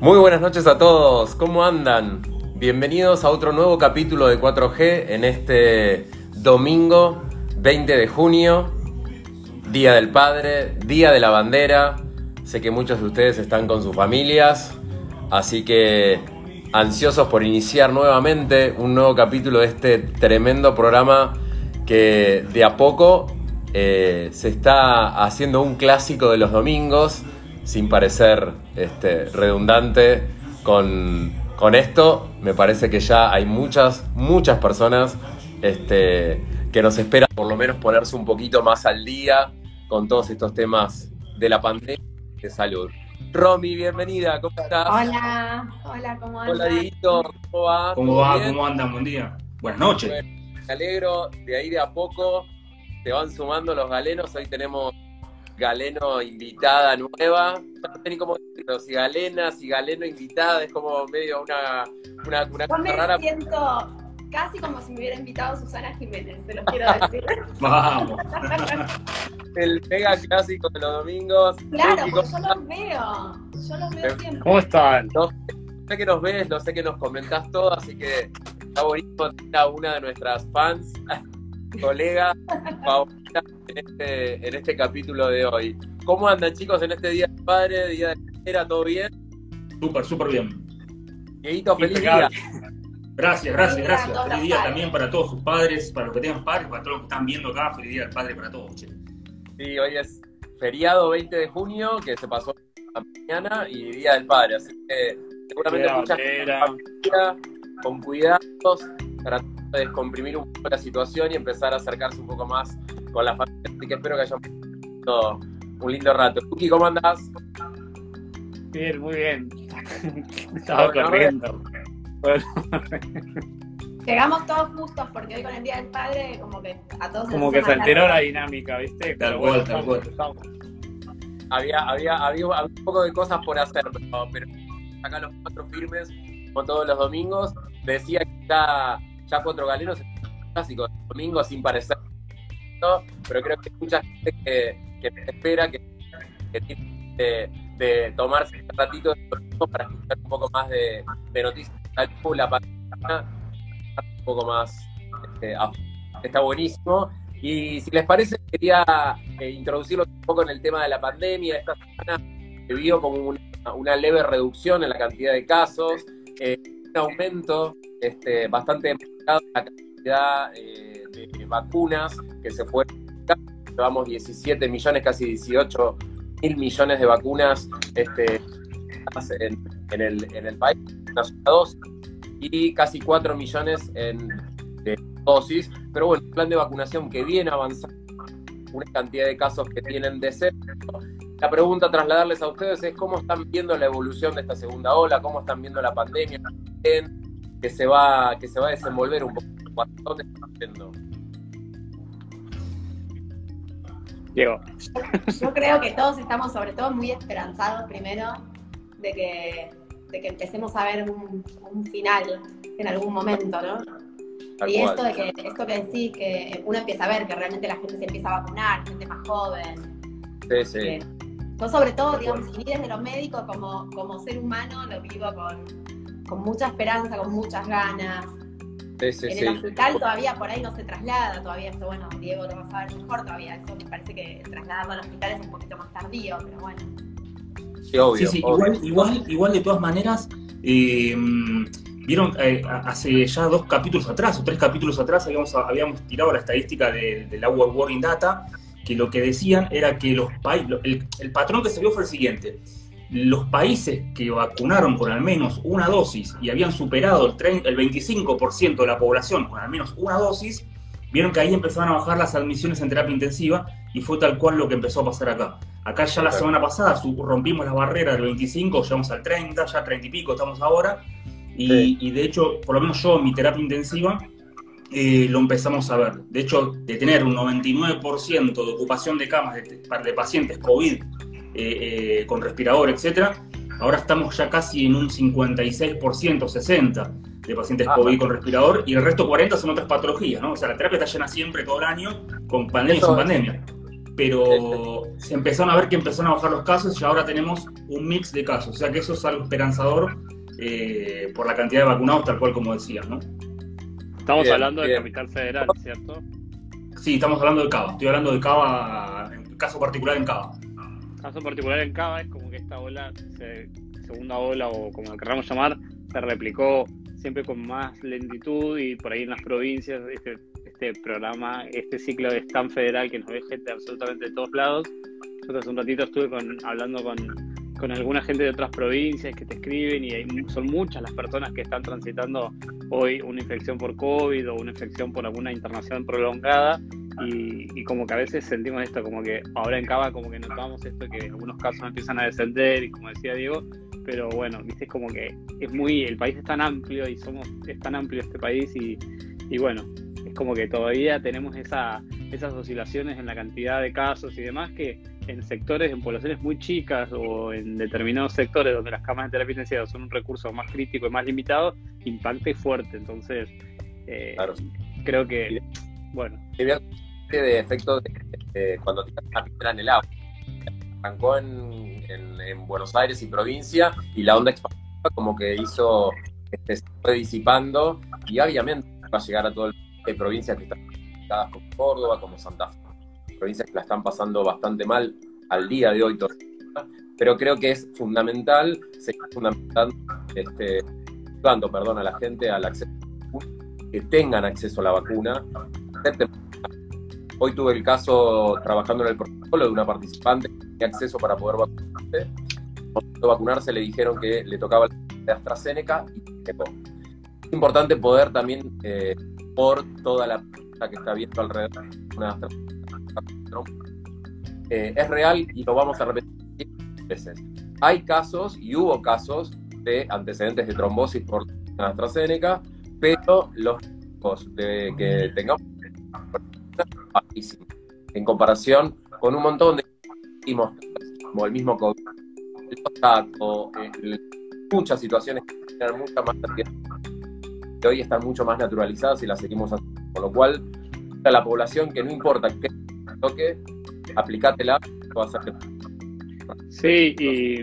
Muy buenas noches a todos, ¿cómo andan? Bienvenidos a otro nuevo capítulo de 4G en este domingo 20 de junio, Día del Padre, Día de la Bandera. Sé que muchos de ustedes están con sus familias, así que ansiosos por iniciar nuevamente un nuevo capítulo de este tremendo programa que de a poco eh, se está haciendo un clásico de los domingos, sin parecer este, redundante con, con esto. Me parece que ya hay muchas, muchas personas este, que nos esperan por lo menos ponerse un poquito más al día con todos estos temas de la pandemia y de salud. Romy, bienvenida, ¿cómo estás? Hola, hola, ¿cómo andas? Hola, Dieguito, ¿cómo va? ¿Cómo ¿Todo va? bien? ¿Cómo andan? Buen día. Buenas noches. Bueno, me alegro, de ahí de a poco se van sumando los galenos. Hoy tenemos galeno invitada nueva. No sé ni cómo decirlo, si galena, si galeno invitada, es como medio una, una, una Yo cosa me rara. siento casi como si me hubiera invitado Susana Jiménez, te lo quiero decir. Vamos. El mega clásico de los domingos. claro, Luqui, porque ¿cómo yo los veo, yo los veo siempre. ¿Cómo están? No sé que nos ves, no sé que nos comentás todo, así que está bonito tener a una de nuestras fans, colega, favorita en este, en este capítulo de hoy. ¿Cómo andan chicos en este Día del Padre, Día de la? ¿Todo bien? Súper, súper bien. Dieguito, feliz Impecable. día. Gracias, gracias, gracias. Feliz día padres. también para todos sus padres, para los que tengan padres, para todos los que están viendo acá. Feliz día del padre para todos. che. Sí, hoy es feriado 20 de junio, que se pasó a mañana, y Día del Padre, así que seguramente muchas con cuidados, tratando de descomprimir un poco la situación y empezar a acercarse un poco más con la familia. Así que espero que hayan pasado un lindo rato. ¿cómo andás? Bien, muy bien. Estaba Bueno, corriendo. Bueno, Llegamos todos justos porque hoy con el Día del Padre como que a todos como que se alteró la dinámica, ¿viste? Tal cual, bueno, tal cual. Había, había, había, había un poco de cosas por hacer, pero, pero acá los cuatro firmes, como todos los domingos, decía que ya, ya cuatro galenos es clásico de domingo sin parecer, pero creo que hay mucha gente que, espera, que, que tiene de, de tomarse un ratito para escuchar un poco más de, de noticias la pandemia, un poco más, este, está buenísimo. Y si les parece, quería eh, introducirlo un poco en el tema de la pandemia. Esta semana se vio como una, leve reducción en la cantidad de casos, eh, aumento este, bastante marcado en la cantidad eh, de vacunas que se fueron. Llevamos 17 millones, casi 18 mil millones de vacunas este, en, en el, en el país, dosis, y casi 4 millones en de dosis. Pero bueno, un plan de vacunación que viene avanzando, una cantidad de casos que tienen descenso. La pregunta a trasladarles a ustedes es cómo están viendo la evolución de esta segunda ola, cómo están viendo la pandemia, que se va, que se va a desenvolver un poco. ¿Hacia ¿Dónde están yendo? Diego. Yo creo que todos estamos sobre todo muy esperanzados primero de que, de que empecemos a ver un, un final en algún momento, ¿no? Tal Y cual. esto de que, esto que decís, que uno empieza a ver que realmente la gente se empieza a vacunar, gente más joven. Sí, sí. que- yo sobre todo, digamos, y desde lo médico como, como ser humano lo vivo con, con mucha esperanza, con muchas ganas. Sí, sí, en sí. el hospital todavía por ahí no se traslada, todavía esto, bueno, Diego lo va a saber mejor todavía, eso me parece que trasladarlo al hospital es un poquito más tardío, pero bueno. Sí, obvio. Sí, sí, obvio. igual, igual, igual de todas maneras, eh, vieron, eh, hace ya dos capítulos atrás o tres capítulos atrás habíamos, habíamos tirado la estadística de, de la World Warning Data, que lo que decían era que los países, el, el patrón que se vio fue el siguiente. Los países que vacunaron con al menos una dosis y habían superado el, el 25% de la población con al menos una dosis, vieron que ahí empezaban a bajar las admisiones en terapia intensiva y fue tal cual lo que empezó a pasar acá. Acá ya la semana pasada rompimos la barrera del 25, llegamos al 30, ya 30 y pico estamos ahora. Y, Sí. y de hecho, por lo menos yo en mi terapia intensiva, eh, lo empezamos a ver. De hecho, de tener un 99% de ocupación de camas de, de pacientes COVID eh, eh, con respirador, etcétera, ahora estamos ya casi en un 56%, 60% de pacientes Ajá. COVID con respirador y el resto 40 son otras patologías, ¿no? O sea, la terapia está llena siempre todo el año, con pandemia y sin pandemia. pero se empezaron a ver que empezaron a bajar los casos y ahora tenemos un mix de casos. O sea que eso es algo esperanzador por la cantidad de vacunados, tal cual como decías, ¿no? Estamos Bien, hablando de bien. Capital Federal, ¿cierto? Sí, estamos hablando de Cava. Estoy hablando de Cava, en caso particular en Cava. Caso particular en Cava es como que esta ola, se- segunda ola o como lo queramos llamar, se replicó siempre con más lentitud y por ahí en las provincias este, este programa, este ciclo es tan federal que nos ve gente absolutamente de todos lados. Yo hace un ratito estuve con, hablando con, con alguna gente de otras provincias que te escriben y hay son muchas las personas que están transitando hoy una infección por COVID o una infección por alguna internación prolongada y, como que a veces sentimos esto, como que ahora en Cava como que notamos esto, que algunos casos empiezan a descender y como decía Diego, pero bueno, viste, como que es muy, el país es tan amplio y somos, es tan amplio este país y, y bueno, es como que todavía tenemos esa, esas oscilaciones en la cantidad de casos y demás que en sectores, en poblaciones muy chicas o en determinados sectores donde las camas de terapia intensiva son un recurso más crítico y más limitado, impacta y fuerte. Entonces, eh, Claro. creo que, bueno, de efecto de, de cuando piedra en el agua. Arrancó en, en- en Buenos Aires y provincia y la onda expansiva como que hizo, este, se fue disipando y obviamente va a llegar a todo el hay provincias que están afectadas como Córdoba, como Santa Fe, provincias que la están pasando bastante mal al día de hoy pero creo que es fundamental seguir este, dando perdón, a la gente al acceso que tengan acceso a la vacuna, Hoy tuve el caso trabajando en el protocolo de una participante que tenía acceso para poder vacunarse. Cuando vacunarse le dijeron que le tocaba de AstraZeneca y. Es importante poder también, eh, por toda la que está viendo alrededor, una eh, es real y lo vamos a repetir veces. Hay casos y hubo casos de antecedentes de trombosis por AstraZeneca, pero los riesgos de que tengamos en comparación con un montón de como el mismo COVID, el- muchas situaciones que tienen mucha más que hoy están mucho más naturalizadas y las seguimos haciendo. Con lo cual, a la población que no importa qué toque, aplicátela, va a hacer. Sí, y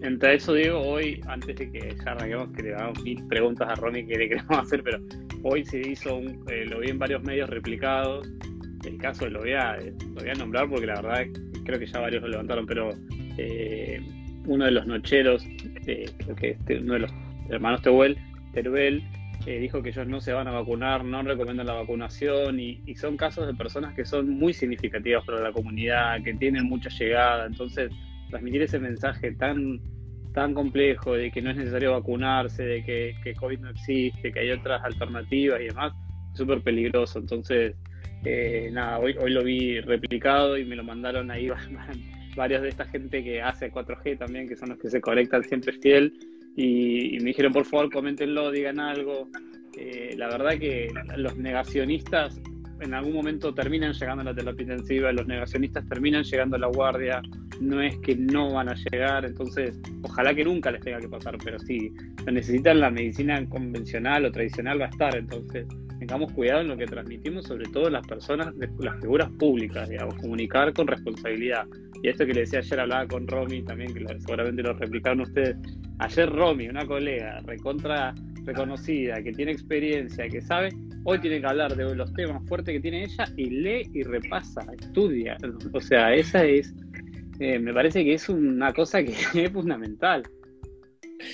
entre eso digo, hoy, antes de que ya arranquemos, que le hagamos mil preguntas a Romy que le queremos hacer, pero hoy se hizo, un, eh, lo vi en varios medios replicados, el caso lo voy a, lo voy a nombrar porque la verdad creo que ya varios lo levantaron, pero eh, uno de los nocheros, eh, creo que este, uno de los hermanos Tehuel, Teruel, eh, dijo que ellos no se van a vacunar, no recomiendan la vacunación y, y son casos de personas que son muy significativas para la comunidad, que tienen mucha llegada, entonces transmitir ese mensaje tan tan complejo de que no es necesario vacunarse, de que, COVID no existe, que hay otras alternativas y demás, es súper peligroso. Entonces, eh, nada, hoy, hoy lo vi replicado y me lo mandaron ahí varios de esta gente que hace 4G también, que son los que se conectan siempre fiel, y, y me dijeron, por favor, coméntenlo, digan algo. Eh, la verdad que los negacionistas en algún momento terminan llegando la terapia intensiva, los negacionistas terminan llegando a la guardia, no es que no van a llegar, entonces ojalá que nunca les tenga que pasar, pero sí, lo necesitan la medicina convencional o tradicional va a estar, entonces tengamos cuidado en lo que transmitimos, sobre todo las personas, las figuras públicas, digamos, comunicar con responsabilidad. Y esto que le decía ayer, hablaba con Romy también, que seguramente lo replicaron ustedes. Ayer Romy, una colega recontra reconocida, que tiene experiencia, que sabe, hoy tiene que hablar de los temas fuertes que tiene ella y lee y repasa, estudia. O sea, esa es, eh, me parece que es una cosa que es fundamental.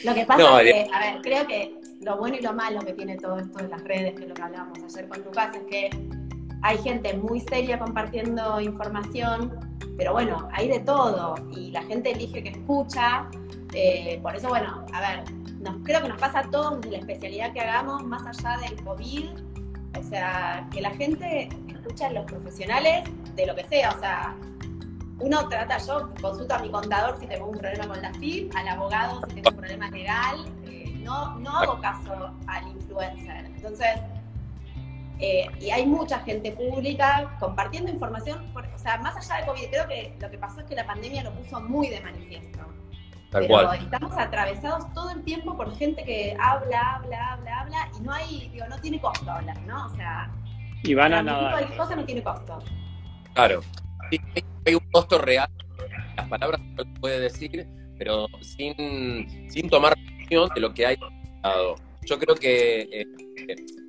Lo que pasa No, es que, a ver, creo que lo bueno y lo malo que tiene todo esto de las redes, que es lo que hablábamos ayer con Lucas, es que hay gente muy seria compartiendo información, pero bueno, hay de todo y la gente elige que escucha. eh, por eso, bueno, a ver, nos, creo que nos pasa a todos la especialidad que hagamos, más allá del COVID. O sea, que la gente escucha a los profesionales de lo que sea. O sea, uno trata, yo consulto a mi contador si tengo un problema con la FIP, al abogado si tengo un problema legal, eh, no, no hago caso al influencer. Entonces, eh, y hay mucha gente pública compartiendo información, o sea, más allá de COVID, creo que lo que pasó es que la pandemia lo puso muy de manifiesto. Tal Pero cual. estamos atravesados todo el tiempo por gente que habla, habla, habla, habla, y no hay, digo, no tiene costo hablar, ¿no? O sea, Y van a transmitir nadar. cualquier cosa no tiene costo. Claro. hay un costo real, las palabras se puede decir, pero sin, sin tomar acción de lo que hay. Yo creo que eh,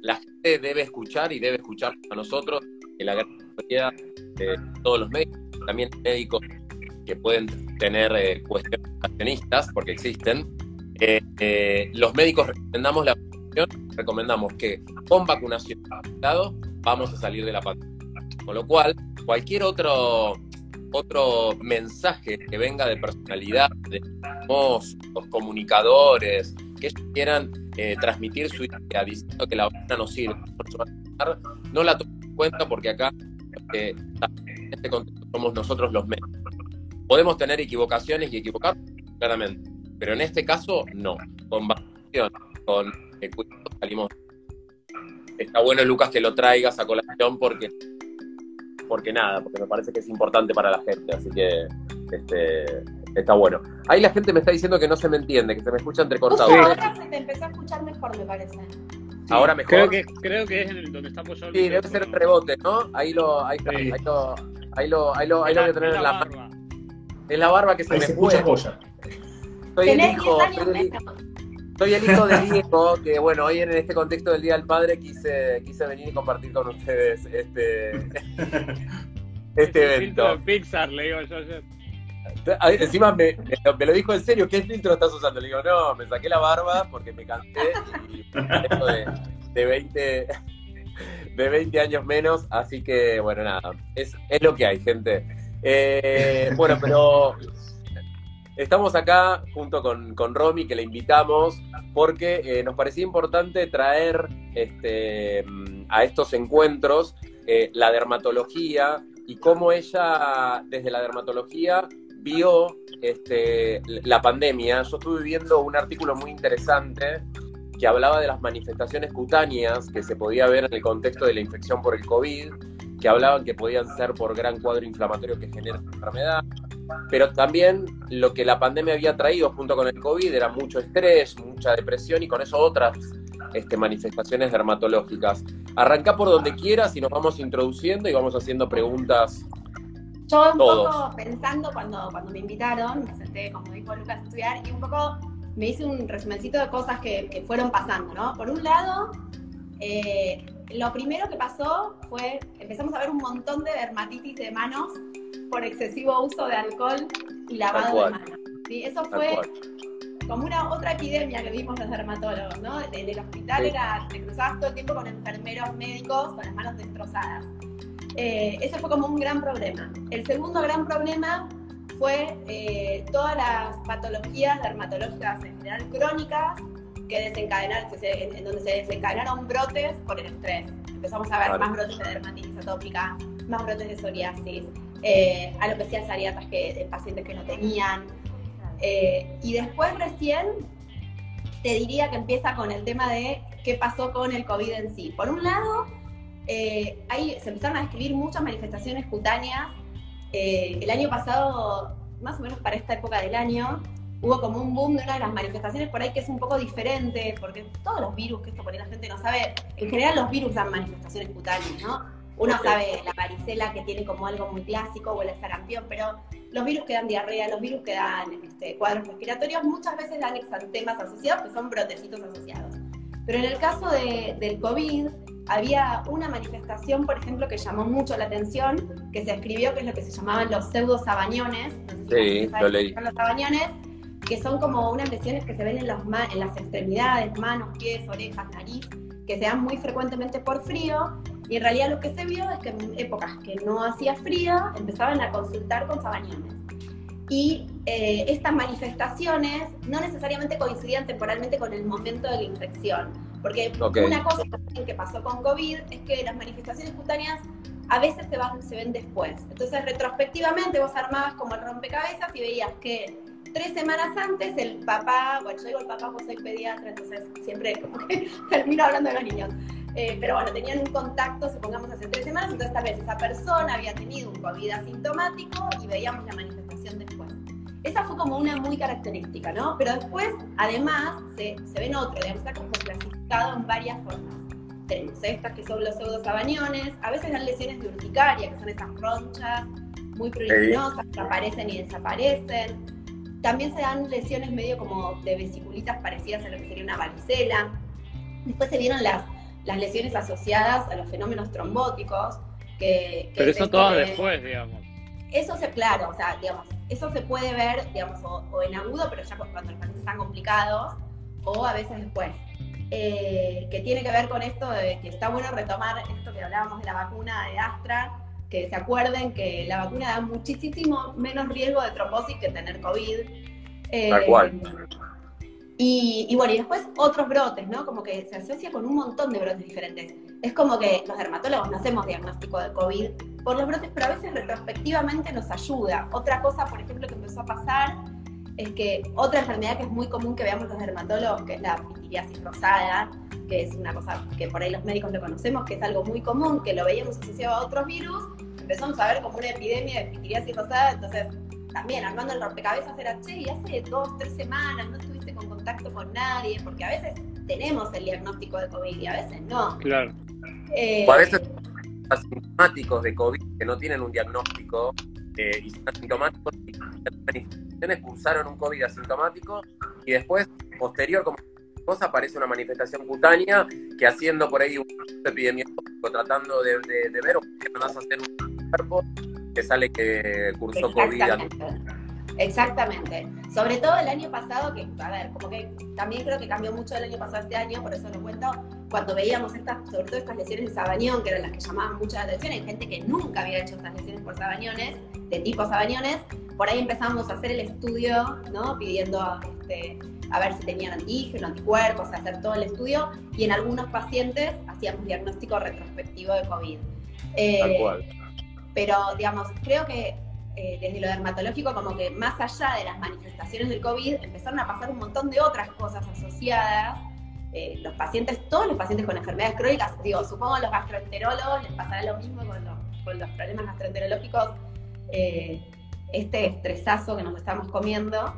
la gente debe escuchar y debe escuchar a nosotros, en la gran mayoría de todos los médicos, también médicos que pueden tener eh, cuestiones accionistas, porque existen. Eh, eh, los médicos recomendamos la vacunación, recomendamos que con vacunación vamos a salir de la pandemia. Con lo cual, cualquier otro, otro mensaje que venga de personalidad, de los comunicadores, que ellos quieran transmitir su idea diciendo que la vacuna no sirve, no la tomen en cuenta porque acá en este contexto somos nosotros los médicos. Podemos tener equivocaciones y equivocar, claramente, pero en este caso no. Con vacunación, con eh, salimos. Está bueno, Lucas, que lo traigas a colación porque, porque nada, porque me parece que es importante para la gente, así que este, está bueno. Ahí la gente me está diciendo que no se me entiende, que se me escucha entrecortado. ahora se te empezó a escuchar mejor, me parece. ahora mejor. Creo que, creo que es en el donde está apoyado Sí, debe ser el rebote, ¿no? Ahí lo, ahí, ahí lo, ahí lo, ahí lo, ahí lo voy a tener en la, barba. En la barba que se ahí me se fue. escucha Soy el hijo, soy el, soy el hijo de Diego, que bueno, hoy en este contexto del Día del Padre quise, quise venir y compartir con ustedes este, este evento. Pixar, le digo yo ayer. Encima me, me, lo dijo en serio, ¿qué filtro estás usando? Le digo, no, me saqué la barba porque me cansé y de, de 20 de 20 años menos, así que bueno, nada, es, es lo que hay, gente. Eh, bueno, pero estamos acá junto con, con Romy, que le invitamos, porque eh, nos parecía importante traer este, a estos encuentros eh, la dermatología y cómo ella, desde la dermatología, vio este, la pandemia. Yo estuve viendo un artículo muy interesante que hablaba de las manifestaciones cutáneas que se podía ver en el contexto de la infección por el COVID, que hablaban que podían ser por gran cuadro inflamatorio que genera la enfermedad, pero también lo que la pandemia había traído junto con el COVID era mucho estrés, mucha depresión y con eso otras este, manifestaciones dermatológicas. Arranca por donde quieras y nos vamos introduciendo y vamos haciendo preguntas. Yo un Todos. poco pensando cuando, cuando me invitaron, me senté, como dijo Lucas, a estudiar y un poco me hice un resumencito de cosas que, que fueron pasando, ¿no? Por un lado, eh, lo primero que pasó fue, empezamos a ver un montón de dermatitis de manos por excesivo uso de alcohol y lavado de manos. ¿sí? Eso fue como una otra epidemia que vimos los dermatólogos, ¿no? En el hospital Sí. era, te cruzabas todo el tiempo con enfermeros médicos con las manos destrozadas. Eh, ese fue como un gran problema. El segundo gran problema fue eh, todas las patologías dermatológicas en general crónicas que desencadenaron, que se- en, en donde se desencadenaron brotes por el estrés. Empezamos a ver más brotes de dermatitis atópica, más brotes de psoriasis, eh, alopecias areatas que, de pacientes que no tenían. Eh, y después recién te diría que empieza con el tema de qué pasó con el COVID en sí. Por un lado, eh, ahí se empezaron a describir muchas manifestaciones cutáneas. Eh, el año pasado, más o menos para esta época del año, hubo como un boom de una de las manifestaciones por ahí que es un poco diferente, porque todos los virus, que esto por ahí la gente no sabe, en general los virus dan manifestaciones cutáneas, ¿no? Uno sabe la varicela que tiene como algo muy clásico o el sarampión, pero los virus que dan diarrea, los virus que dan este, cuadros respiratorios, muchas veces dan exantemas asociados, que son brotecitos asociados. Pero en el caso de- del COVID, había una manifestación, por ejemplo, que llamó mucho la atención, que se escribió, que es lo que se llamaban los pseudosabañones. No sé si Sí, lo leí. los sabañones, que son como unas lesiones que se ven en, los en las extremidades, manos, pies, orejas, nariz, que se dan muy frecuentemente por frío. Y en realidad lo que se vio es que en épocas que no hacía frío, empezaban a consultar con sabañones. Y eh, estas manifestaciones no necesariamente coincidían temporalmente con el momento de la infección. Porque Ok. una cosa que pasó con COVID es que las manifestaciones cutáneas a veces se, van, se ven después. Entonces, retrospectivamente, vos armabas como el rompecabezas y veías que tres semanas antes el papá, bueno, yo digo el papá, pues soy pediatra, entonces siempre como que termino hablando de los niños. Eh, pero bueno, tenían un contacto, supongamos, hace tres semanas, entonces tal vez esa persona había tenido un COVID asintomático y veíamos la manifestación después. Esa fue como una muy característica, ¿no? Pero después, además, se, se ven otro, digamos, está como clasificado en varias formas. Tenemos estas que son los pseudosabañones, a veces dan lesiones de urticaria, que son esas ronchas muy pruriginosas, que aparecen y desaparecen. También se dan lesiones medio como de vesiculitas parecidas a lo que sería una varicela. Después se vieron las, las lesiones asociadas a los fenómenos trombóticos. Que, Pero eso todo después, digamos. Eso se, claro, o sea, digamos, eso se puede ver, digamos, o, en agudo, pero ya cuando los pacientes están complicados, o a veces después. Eh, que tiene que ver con esto de que está bueno retomar esto que hablábamos de la vacuna de Astra, que se acuerden que la vacuna da muchísimo menos riesgo de trombosis que tener COVID. Eh, Tal cual. Y, bueno, y después otros brotes, ¿no? Como que se asocia con un montón de brotes diferentes. Es como que los dermatólogos no hacemos diagnóstico de COVID por los brotes, pero a veces retrospectivamente nos ayuda. Otra cosa, por ejemplo, que empezó a pasar es que otra enfermedad que es muy común que veamos los dermatólogos, que es la pitiriasis rosada, que es una cosa que por ahí los médicos lo conocemos, que es algo muy común, que lo veíamos asociado a otros virus, empezamos a ver como una epidemia de pitiriasis rosada, entonces también armando el rompecabezas era, che, y hace dos, tres semanas no estuviste con contacto con nadie, porque a veces tenemos el diagnóstico de COVID y a veces no. Claro. Eh, o a veces asintomáticos de COVID que no tienen un diagnóstico eh, y son asintomáticos y manifestaciones cursaron un COVID asintomático y después, posterior, como cosa, aparece una manifestación cutánea que haciendo por ahí un epidemiológico, tratando de, ver o que vas a hacer un cuerpo, que sale que cursó COVID. Exactamente. Sobre todo el año pasado, que, a ver, como que también creo que cambió mucho el año pasado este año, por eso lo cuento, cuando veíamos estas, sobre todo estas lesiones de sabañón, que eran las que llamaban mucha atención, hay gente que nunca había hecho estas lesiones por sabañones, de tipo sabañones, por ahí empezamos a hacer el estudio, ¿no? Pidiendo este, a ver si tenían antígeno, anticuerpos, hacer todo el estudio, y en algunos pacientes hacíamos diagnóstico retrospectivo de COVID. Eh, Tal cual. Pero, digamos, creo que eh, desde lo dermatológico, como que más allá de las manifestaciones del COVID, empezaron a pasar un montón de otras cosas asociadas. Eh, los pacientes, todos los pacientes con enfermedades crónicas, digo, supongo a los gastroenterólogos les pasará lo mismo con los, con los problemas gastroenterológicos, eh, este estresazo que nos estamos comiendo,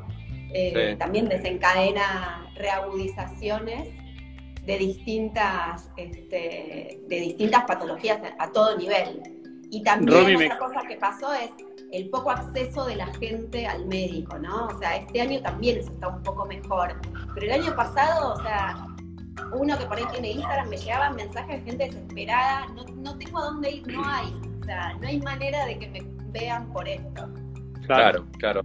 también desencadena reagudizaciones de distintas, este, de distintas patologías a todo nivel. Y también otra cosa que pasó es el poco acceso de la gente al médico, ¿no? O sea, este año también eso está un poco mejor. Pero el año pasado, o sea, uno que por ahí tiene Instagram, me llegaban mensajes de gente desesperada, no, no tengo a dónde ir, no hay. O sea, no hay manera de que me vean por esto. Claro, claro.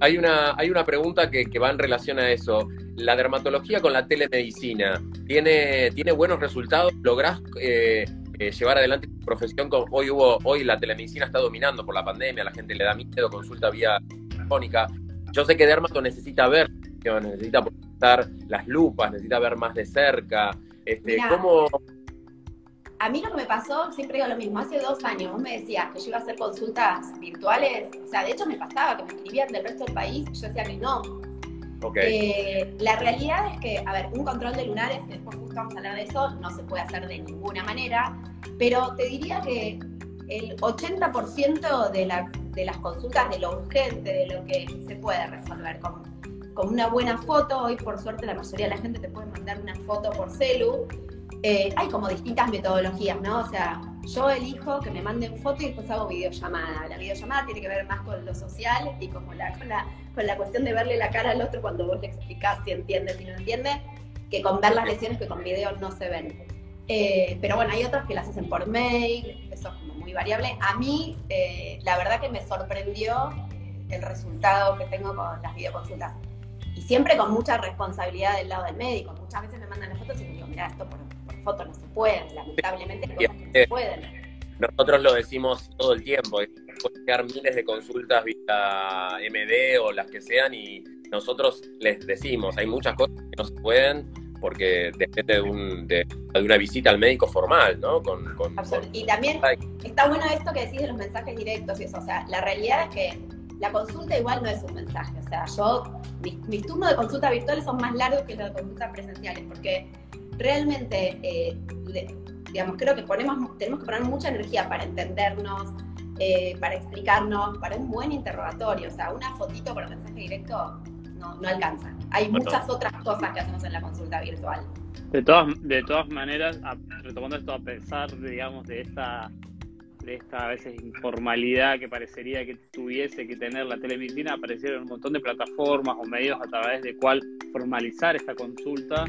Hay una, hay una pregunta que, que va en relación a eso. La dermatología con la telemedicina, ¿tiene, ¿tiene buenos resultados? ¿Lográs eh, eh, llevar adelante tu profesión. hoy hubo, hoy la telemedicina está dominando por la pandemia, la gente le da miedo, consulta vía telefónica. Yo sé que Dermato necesita ver, necesita estar las lupas, necesita ver más de cerca. Este, ¿cómo... A mí lo que me pasó, siempre digo lo mismo, hace dos años vos me decías que yo iba a hacer consultas virtuales, o sea, de hecho me pasaba que me escribían del resto del país, yo decía que no, eh, la realidad es que, a ver, un control de lunares, después justo vamos a hablar de eso, no se puede hacer de ninguna manera, pero te diría que el 80% de, la, de las consultas, de lo urgente, de lo que se puede resolver con, con una buena foto, hoy por suerte la mayoría de la gente te puede mandar una foto por celu, eh, hay como distintas metodologías, ¿no? O sea, yo elijo que me manden foto y después hago videollamada. La videollamada tiene que ver más con lo social y como la, con, la, con la cuestión de verle la cara al otro cuando vos le explicás si entiende, si no entiende, que con ver las lesiones que con video no se ven. Eh, pero bueno, hay otras que las hacen por mail, eso es como muy variable. A mí, eh, la verdad que me sorprendió el resultado que tengo con las videoconsultas. Y siempre con mucha responsabilidad del lado del médico. Muchas veces me mandan las fotos y me digo, mira, esto por, foto no se puede, lamentablemente hay cosas que no se pueden. Nosotros lo decimos todo el tiempo, pueden quedar miles de consultas vía MD o las que sean y nosotros les decimos, hay muchas cosas que no se pueden porque depende de, un, de, una visita al médico formal, ¿no? Con, Y también está bueno esto que decís de los mensajes directos y eso, o sea, la realidad es que la consulta igual no es un mensaje, o sea, yo, mis, mis turnos de consulta virtuales son más largos que los de consultas presenciales, porque realmente, eh, digamos, creo que ponemos, tenemos que poner mucha energía para entendernos, eh, para explicarnos, para un buen interrogatorio. O sea, una fotito por mensaje directo no, no alcanza. Hay muchas otras cosas que hacemos en la consulta virtual. De todas, de todas maneras, retomando esto a pesar, digamos, de esta de esta a veces informalidad que parecería que tuviese que tener la telemedicina, aparecieron un montón de plataformas o medios a través de cual formalizar esta consulta.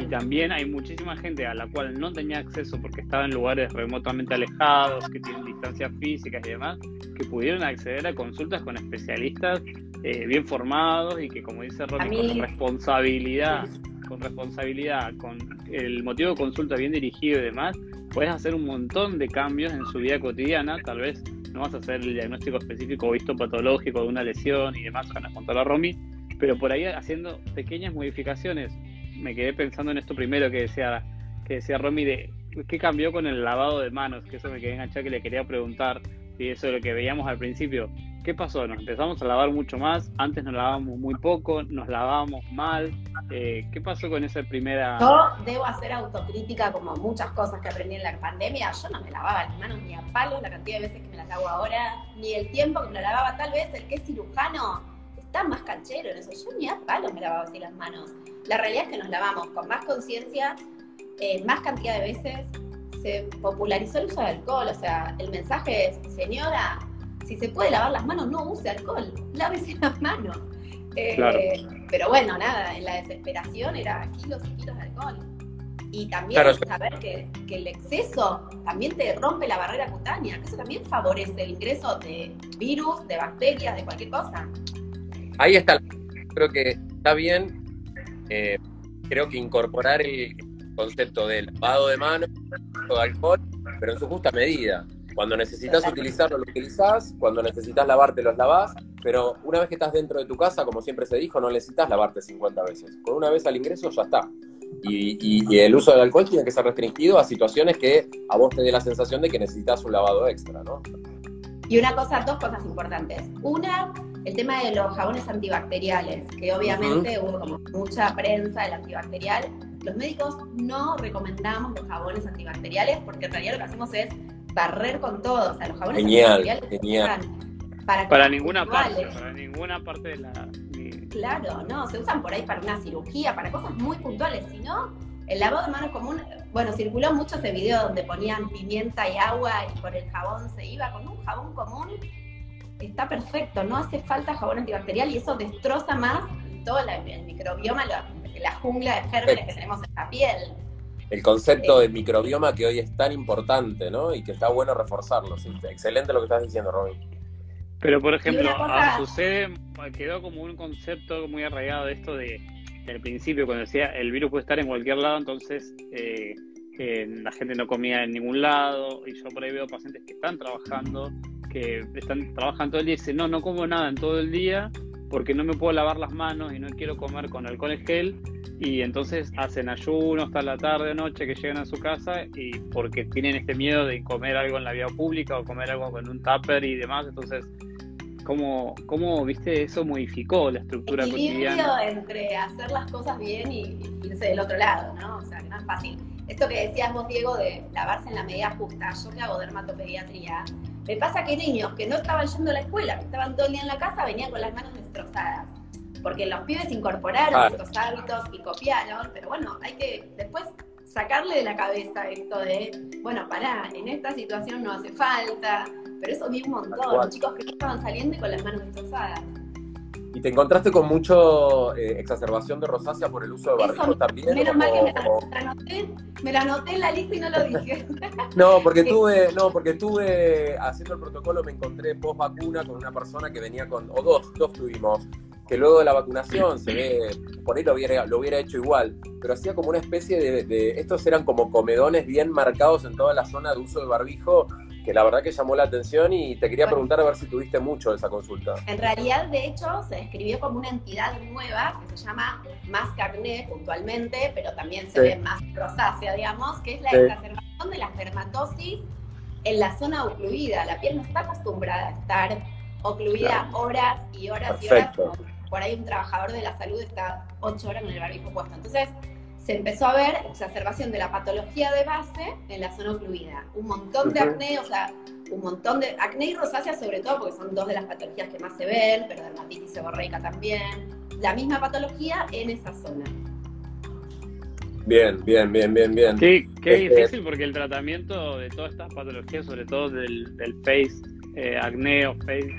Y también hay muchísima gente a la cual no tenía acceso porque estaba en lugares remotamente alejados, que tienen distancias físicas y demás, que pudieron acceder a consultas con especialistas eh, bien formados y que, como dice Romy, con responsabilidad, con responsabilidad, con el motivo de consulta bien dirigido y demás, puedes hacer un montón de cambios en su vida cotidiana. Tal vez no vas a hacer el diagnóstico específico o visto patológico de una lesión y demás, van a contar a Romy, pero por ahí haciendo pequeñas modificaciones. Me quedé pensando en esto primero que decía, que decía Romy de qué cambió con el lavado de manos, que eso me quedé enganchado que le quería preguntar, y eso es lo que veíamos al principio. ¿Qué pasó? Nos empezamos a lavar mucho más, antes nos lavábamos muy poco, nos lavábamos mal. Eh, ¿Qué pasó con esa primera...? Yo debo hacer autocrítica como muchas cosas que aprendí en la pandemia. Yo no me lavaba las manos ni a palo la cantidad de veces que me las lavo ahora, ni el tiempo que me la lavaba. Tal vez el que es cirujano está más canchero en eso. Yo ni a palo me lavaba así las manos. La realidad es que nos lavamos con más conciencia, eh, más cantidad de veces. Se popularizó el uso de alcohol. O sea, el mensaje es, señora, si se puede lavar las manos, no use alcohol, lávese las manos. Eh, pero bueno, nada, en la desesperación era kilos y kilos de alcohol. Y también saber que, el exceso también te rompe la barrera cutánea, que eso también favorece el ingreso de virus, de bacterias, de cualquier cosa. Ahí está, creo que está bien, eh, creo que incorporar el concepto del lavado de manos, de alcohol, pero en su justa medida. Cuando necesitas utilizarlo, lo utilizás. Cuando necesitas lavarte, los lavás. Pero una vez que estás dentro de tu casa, como siempre se dijo, no necesitas lavarte 50 veces. Con una vez al ingreso ya está. Y, el uso del alcohol tiene que ser restringido a situaciones que a vos te dé la sensación de que necesitas un lavado extra, ¿no? Y una cosa, dos cosas importantes. Una, el tema de los jabones antibacteriales, que obviamente hubo como mucha prensa del antibacterial. Los médicos no recomendamos los jabones antibacteriales porque en realidad lo que hacemos es barrer con todo. O sea, los jabones genial, genial. Para, para ninguna parte, para ninguna parte de la. Claro, no, se usan por ahí para una cirugía, para cosas muy puntuales. Si no, el lavado de manos común, bueno, circuló mucho ese video donde ponían pimienta y agua y por el jabón se iba. Con un jabón común está perfecto, no hace falta jabón antibacterial y eso destroza más todo el microbioma, la jungla de gérmenes que tenemos en la piel el concepto de microbioma que hoy es tan importante, ¿no? Y que está bueno reforzarlo. excelente lo que estás diciendo, Robin. Pero, por ejemplo, ah, sucede, quedó como un concepto muy arraigado de esto de, del principio, cuando decía el virus puede estar en cualquier lado, entonces eh, la gente no comía en ningún lado, y yo por ahí veo pacientes que están trabajando, que están trabajando todo el día y dicen, no, no como nada en todo el día, porque no me puedo lavar las manos y no quiero comer con alcohol en gel y entonces hacen ayuno hasta la tarde o noche que llegan a su casa y porque tienen este miedo de comer algo en la vía pública o comer algo con un tupper y demás, entonces ¿cómo, cómo viste eso modificó la estructura Equilibrio cotidiana? entre hacer las cosas bien y irse del otro lado, ¿no? O sea, que no es fácil. Esto que decías vos, Diego, de lavarse en la medida justa, yo que hago dermatopediatría, me pasa que niños que no estaban yendo a la escuela, que estaban todo el día en la casa, venían con las manos destrozadas. Porque los pibes incorporaron estos hábitos y copiaron, pero bueno, hay que después sacarle de la cabeza esto de, bueno, pará, en esta situación no hace falta, pero eso vi un montón, chicos que estaban saliendo y con las manos destrozadas. ¿Y te encontraste con mucho eh, exacerbación de rosácea por el uso de barbijo también? Menos mal que me la, anoté, me la anoté en la lista y no lo dije. no, porque tuve, no, porque tuve, haciendo el protocolo me encontré post vacuna con una persona que venía con, o dos, dos tuvimos, que luego de la vacunación se ve, por ahí lo hubiera, lo hubiera hecho igual, pero hacía como una especie de, de, estos eran como comedones bien marcados en toda la zona de uso de barbijo que la verdad que llamó la atención y te quería preguntar a ver si tuviste mucho de esa consulta. En realidad, de hecho, se describió como una entidad nueva que se llama más acné puntualmente, pero también se ve más rosácea, digamos, que es la exacerbación de la dermatosis en la zona ocluida. La piel no está acostumbrada a estar ocluida horas y horas y horas. Por ahí un trabajador de la salud está ocho horas con el barbijo puesto. Entonces, se empezó a ver exacerbación de la patología de base en la zona ocluida. Un montón de acné, o sea, un montón de acné y rosácea sobre todo, porque son dos de las patologías que más se ven, pero dermatitis seborreica también. La misma patología en esa zona. Bien, bien, bien, bien, bien. Qué, qué Este- difícil porque el tratamiento de todas estas patologías, sobre todo del, del face eh, acné o face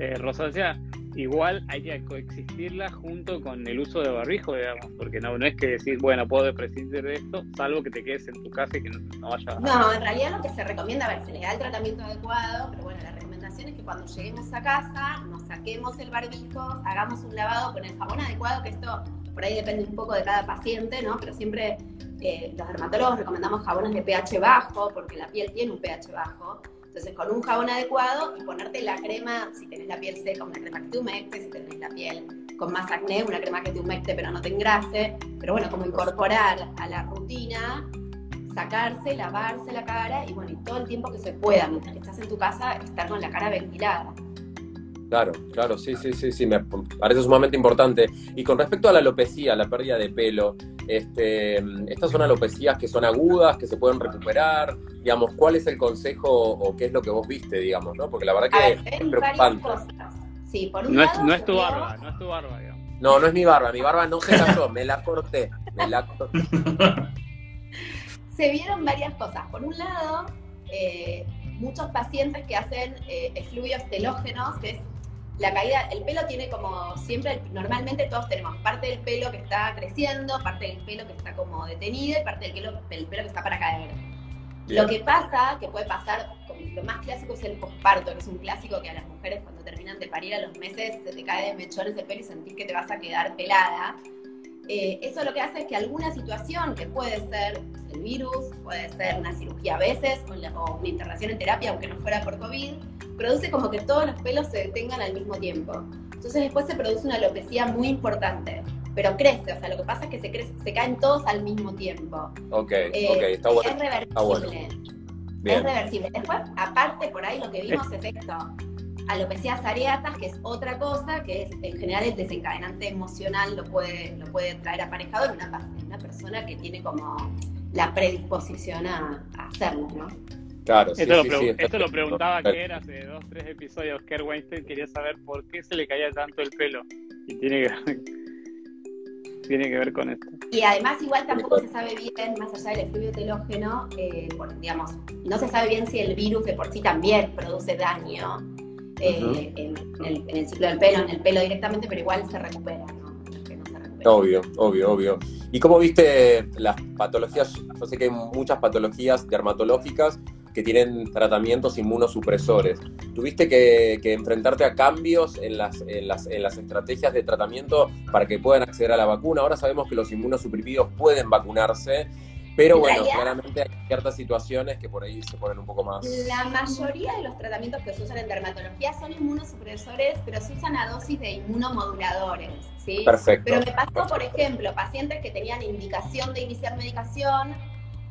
eh, rosácea, igual hay que coexistirla junto con el uso de barbijo, digamos, porque no, no es que decir, bueno, puedo prescindir de esto, salvo que te quedes en tu casa y que no, no vaya a... No, en realidad lo que se recomienda, a ver, se le da el tratamiento adecuado, pero bueno, la recomendación es que cuando lleguemos a casa nos saquemos el barbijo, hagamos un lavado con el jabón adecuado, que esto por ahí depende un poco de cada paciente, ¿no? Pero siempre eh, los dermatólogos recomendamos jabones de pH bajo, porque la piel tiene un pH bajo. Entonces, con un jabón adecuado y ponerte la crema, si tenés la piel seca, una crema que te humecte, si tenés la piel con más acné, una crema que te humecte pero no te engrase. Pero bueno, como incorporar a la rutina sacarse, lavarse la cara y bueno, todo el tiempo que se pueda, mientras estás en tu casa, estar con la cara ventilada. Claro, claro, sí, sí, sí, sí, me parece sumamente importante. Y con respecto a la alopecia, la pérdida de pelo, este, estas son alopecías que son agudas, que se pueden recuperar, digamos, ¿cuál es el consejo o qué es lo que vos viste, digamos, no? Porque la verdad ver, que se es preocupante. cosas. Sí, por un No es, lado, no es tu barba, no es tu barba, digamos. No, no es mi barba, mi barba no se cayó, me la corté, me la corté. se vieron varias cosas. Por un lado, eh, muchos pacientes que hacen eh, efluvios telógenos, que es la caída, el pelo tiene como siempre, normalmente todos tenemos parte del pelo que está creciendo, parte del pelo que está como detenido y parte del pelo, del pelo que está para caer. Bien. Lo que pasa, que puede pasar, lo más clásico es el posparto, que es un clásico que a las mujeres cuando terminan de parir a los meses se te cae de mechones el pelo y sentís que te vas a quedar pelada. Eh, eso lo que hace es que alguna situación, que puede ser el virus, puede ser una cirugía a veces o, la- o una internación en terapia, aunque no fuera por COVID, produce como que todos los pelos se detengan al mismo tiempo. Entonces después se produce una alopecia muy importante, pero crece, o sea, lo que pasa es que se, crece- se caen todos al mismo tiempo. Ok, Eh, ok, está bueno. Es reversible. bueno. Es Bien, reversible. Después, aparte, por ahí lo que vimos es esto. Alopecias areatas, que es otra cosa, que es en general el desencadenante emocional lo puede, lo puede traer aparejado en una, en una persona que tiene como la predisposición a, a hacerlo, ¿no? Claro, sí, Esto, lo, sí, pregu- sí, esto lo preguntaba Kerr hace dos, tres episodios. Kerr Weinstein quería saber por qué se le caía tanto el pelo. Y tiene que ver, tiene que ver con esto. Y además igual tampoco se sabe bien, más allá del efluvio telógeno, eh, por- digamos, no se sabe bien si el virus de por sí también produce daño eh, Ujú. en, en el, en el ciclo del pelo, en el pelo directamente, pero igual se recupera, que no se recupera. Obvio, obvio, obvio. ¿Y cómo viste las patologías? Yo sé que hay muchas patologías dermatológicas que tienen tratamientos inmunosupresores. ¿Tuviste que, que enfrentarte a cambios en las, en, las, en las estrategias de tratamiento para que puedan acceder a la vacuna? Ahora sabemos que los inmunosuprimidos pueden vacunarse, pero En bueno, realidad- claramente hay ciertas situaciones que por ahí se ponen un poco más... La mayoría de los tratamientos que se usan en dermatología son inmunosupresores, pero se usan a dosis de inmunomoduladores, ¿sí? Perfecto. Pero me pasó, por perfecto. ejemplo, pacientes que tenían indicación de iniciar medicación,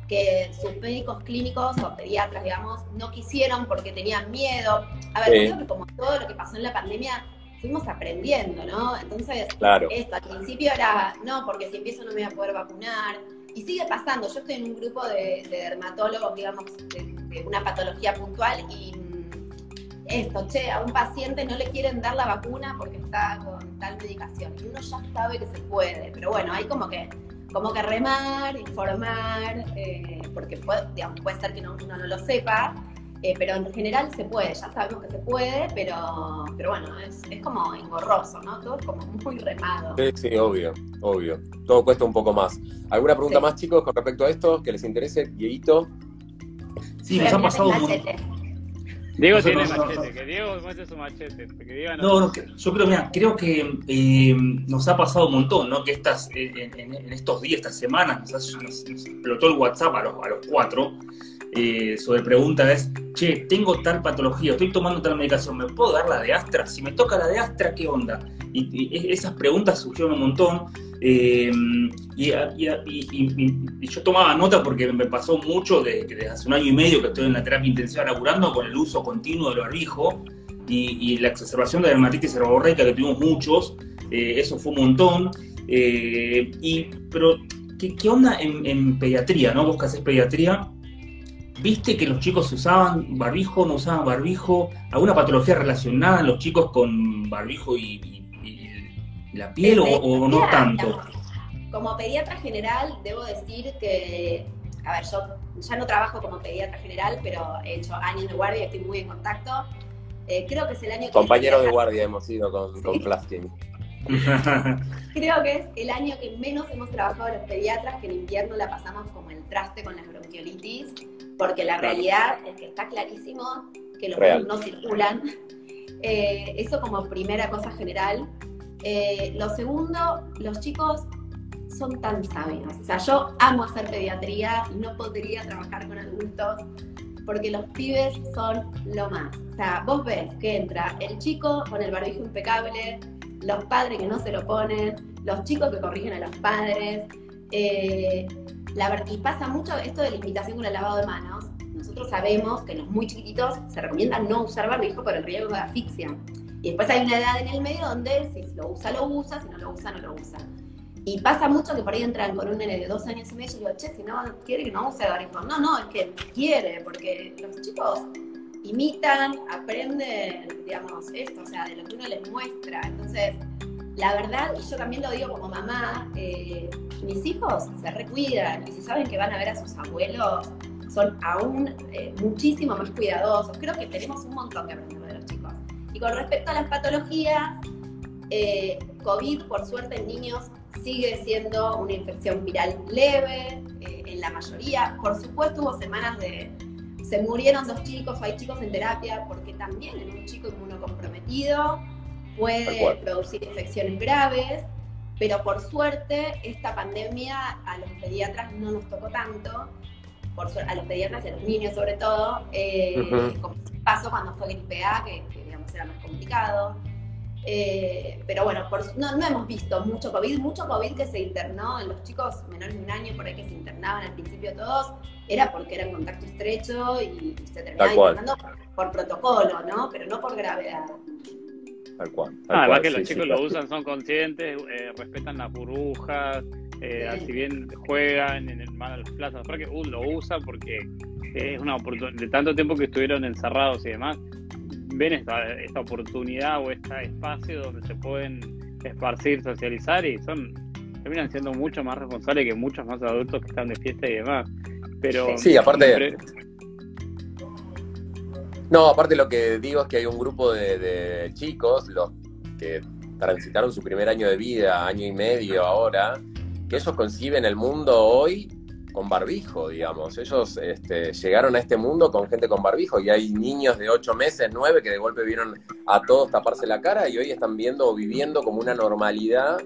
que sus médicos clínicos o pediatras, digamos, no quisieron porque tenían miedo. A ver, Sí. creo que como todo lo que pasó en la pandemia, fuimos aprendiendo, ¿no? Entonces, Claro, esto al principio era, no, porque si empiezo no me voy a poder vacunar. Y sigue pasando. Yo estoy en un grupo de, de dermatólogos, digamos, de, de una patología puntual y mm, esto, che, a un paciente no le quieren dar la vacuna porque está con tal medicación. Y uno ya sabe que se puede. Pero bueno, hay como que, como que remar, informar, eh, porque puede, digamos, puede ser que no- uno no lo sepa. eh, pero en general se puede, ya sabemos que se puede, pero, pero bueno, es, es como engorroso, ¿no? Todo es como muy remado. sí, sí, obvio, obvio. Todo cuesta un poco más. ¿Alguna pregunta Sí. más, chicos, con respecto a esto que les interese? Dieguito. Sí, nos ha pasado un montón. Diego tiene machete, que Diego muestre su machete. Que Diego No, no, que- yo creo, mira, creo que eh, nos ha pasado un montón, ¿no? Que estas, eh, en, estos días, estas semanas, nos, ha- nos- nos explotó el WhatsApp a los, a los cuatro eh, sobre pregunta es, che, tengo tal patología, estoy tomando tal medicación, ¿me puedo dar la de Astra? Si me toca la de Astra, ¿qué onda? Y, y esas preguntas surgieron un montón. Eh, y, yo tomaba nota porque me pasó mucho desde, hace un año y medio que estoy en la terapia intensiva laburando con el uso continuo del barbijo y, la exacerbación de dermatitis seborreica que tuvimos muchos, eh, eso fue un montón. eh, y, pero, ¿qué, onda en, pediatría? ¿no? Vos que haces pediatría, ¿viste que los chicos usaban barbijo, no usaban barbijo? ¿Alguna patología relacionada en los chicos con barbijo y la piel o, o no tanto? como pediatra general, debo decir que, a ver, yo ya no trabajo como pediatra general, pero he hecho años de guardia y estoy muy en contacto. Eh, creo que es el año que... Compañeros de guardia hemos ido con, con Plaskin. Creo que es el año que menos hemos trabajado los pediatras, que en invierno la pasamos como el traste con las bronquiolitis, porque la realidad es que está clarísimo que los virus no circulan. Eh, eso como primera cosa general. Eh, lo segundo, los chicos son tan sabios. O sea, yo amo hacer pediatría y no podría trabajar con adultos porque los pibes son lo más. O sea, vos ves que entra el chico con el barbijo impecable, los padres que no se lo ponen, los chicos que corrigen a los padres. Eh, la, y pasa mucho esto de la invitación con el lavado de manos. Nosotros sabemos que los muy chiquititos se recomienda no usar barbijo por el riesgo de asfixia. Y después hay una edad en el medio donde si lo usa, lo usa, si no lo usa, no lo usa. Y pasa mucho que por ahí entran con un nene de dos años y medio y digo, che, si no quiere que no use barbijo. No, no, es que quiere, porque los chicos imitan, aprenden, digamos, esto, o sea, de lo que uno les muestra. Entonces, la verdad, y yo también lo digo como mamá, eh, mis hijos se recuidan y si saben que van a ver a sus abuelos, son aún eh, muchísimo más cuidadosos. Creo que tenemos un montón que aprender. Y con respecto a las patologías, eh, COVID, por suerte, en niños sigue siendo una infección viral leve, eh, en la mayoría. Por supuesto, hubo semanas de. Se murieron dos chicos, hay chicos en terapia, porque también en un chico inmunocomprometido puede producir infecciones graves, pero por suerte esta pandemia a los pediatras no nos tocó tanto, por a los pediatras y a los niños sobre todo, eh, como pasó cuando fue gripe A, que, era más complicado. Eh, pero bueno, no, hemos visto mucho COVID, mucho COVID que se internó en los chicos menores de un año, por ahí que se internaban al principio todos, era porque era en contacto estrecho y se terminaba internando por protocolo, ¿no? Pero no por gravedad. Tal cual. ah, además que los chicos lo usan, son conscientes, eh, respetan las burbujas, eh, si bien juegan en el van a las plazas, que uh, lo usa porque es una oportunidad, de tanto tiempo que estuvieron encerrados y demás, ven esta, esta oportunidad o este espacio donde se pueden esparcir, socializar y son terminan siendo mucho más responsables que muchos más adultos que están de fiesta y demás. Pero sí, aparte. No, aparte lo que digo es que hay un grupo de, de, chicos, los que transitaron su primer año de vida, año y medio ahora, que ellos conciben el mundo hoy con barbijo, digamos. Ellos este, llegaron a este mundo con gente con barbijo y hay niños de 8 meses, 9, que de golpe vieron a todos taparse la cara y hoy están viendo o viviendo como una normalidad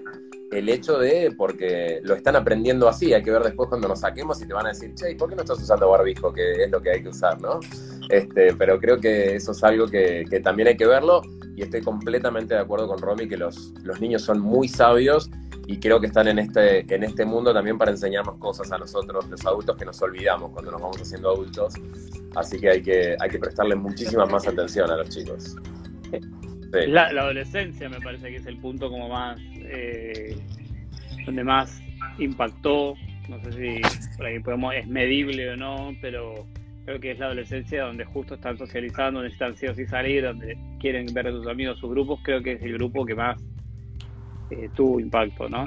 el hecho de, porque lo están aprendiendo así, hay que ver después cuando nos saquemos y te van a decir, che, ¿por qué no estás usando barbijo? Que es lo que hay que usar, ¿no? Este, pero creo que eso es algo que, también hay que verlo y estoy completamente de acuerdo con Romy que los niños son muy sabios y creo que están en este, en este mundo también para enseñarnos cosas a nosotros, los adultos, que nos olvidamos cuando nos vamos haciendo adultos. Así que hay que, hay que prestarle muchísima más atención a los chicos. La, adolescencia me parece que es el punto como más, eh, donde más impactó. No sé si por ahí podemos, es medible o no, pero creo que es la adolescencia donde justo están socializando, necesitan sí o sí salir, donde quieren ver a sus amigos, sus grupos. Creo que es el grupo que más eh, tuvo impacto, ¿no?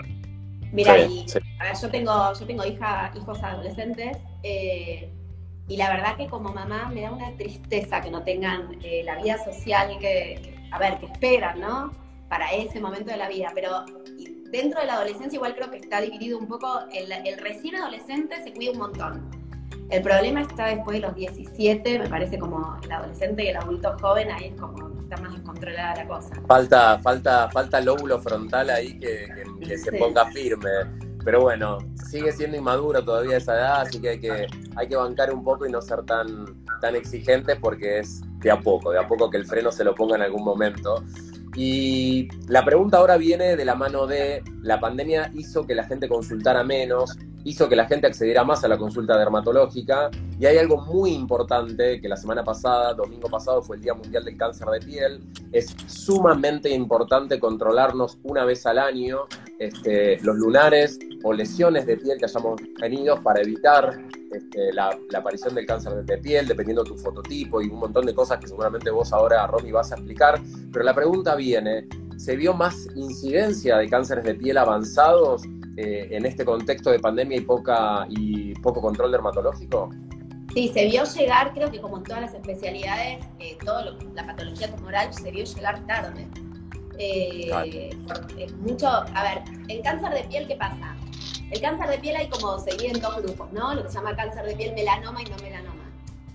Mira, a ver, yo tengo, yo tengo hija, hijos adolescentes eh, y la verdad que como mamá me da una tristeza que no tengan eh, la vida social que, a ver, que esperan, ¿no? Para ese momento de la vida, pero dentro de la adolescencia igual creo que está dividido un poco, el, el recién adolescente se cuida un montón el problema está después de los 17, me parece como el adolescente y el adulto joven, ahí es como está más descontrolada la cosa. Falta, falta, falta lóbulo frontal ahí que, se ponga firme. Pero bueno, sigue siendo inmaduro todavía esa edad, así que hay que, hay que bancar un poco y no ser tan, tan exigentes porque es de a poco, de a poco que el freno se lo ponga en algún momento. Y la pregunta ahora viene de la mano de la pandemia hizo que la gente consultara menos, hizo que la gente accediera más a la consulta dermatológica y hay algo muy importante que la semana pasada, domingo pasado, fue el Día Mundial del Cáncer de Piel. Es sumamente importante controlarnos una vez al año este, los lunares o lesiones de piel que hayamos tenido para evitar este, la, aparición del cáncer de piel, dependiendo de tu fototipo y un montón de cosas que seguramente vos ahora, Romy, vas a explicar. Pero la pregunta viene, ¿se vio más incidencia de cánceres de piel avanzados eh, en este contexto de pandemia y, poca, y poco control dermatológico? Sí, se vio llegar, creo que como en todas las especialidades, eh, todo la patología tumoral se vio llegar tarde. Eh, mucho, a ver, el cáncer de piel, ¿qué pasa? El cáncer de piel hay como se divide en dos grupos, ¿no? Lo que se llama cáncer de piel melanoma y no melanoma.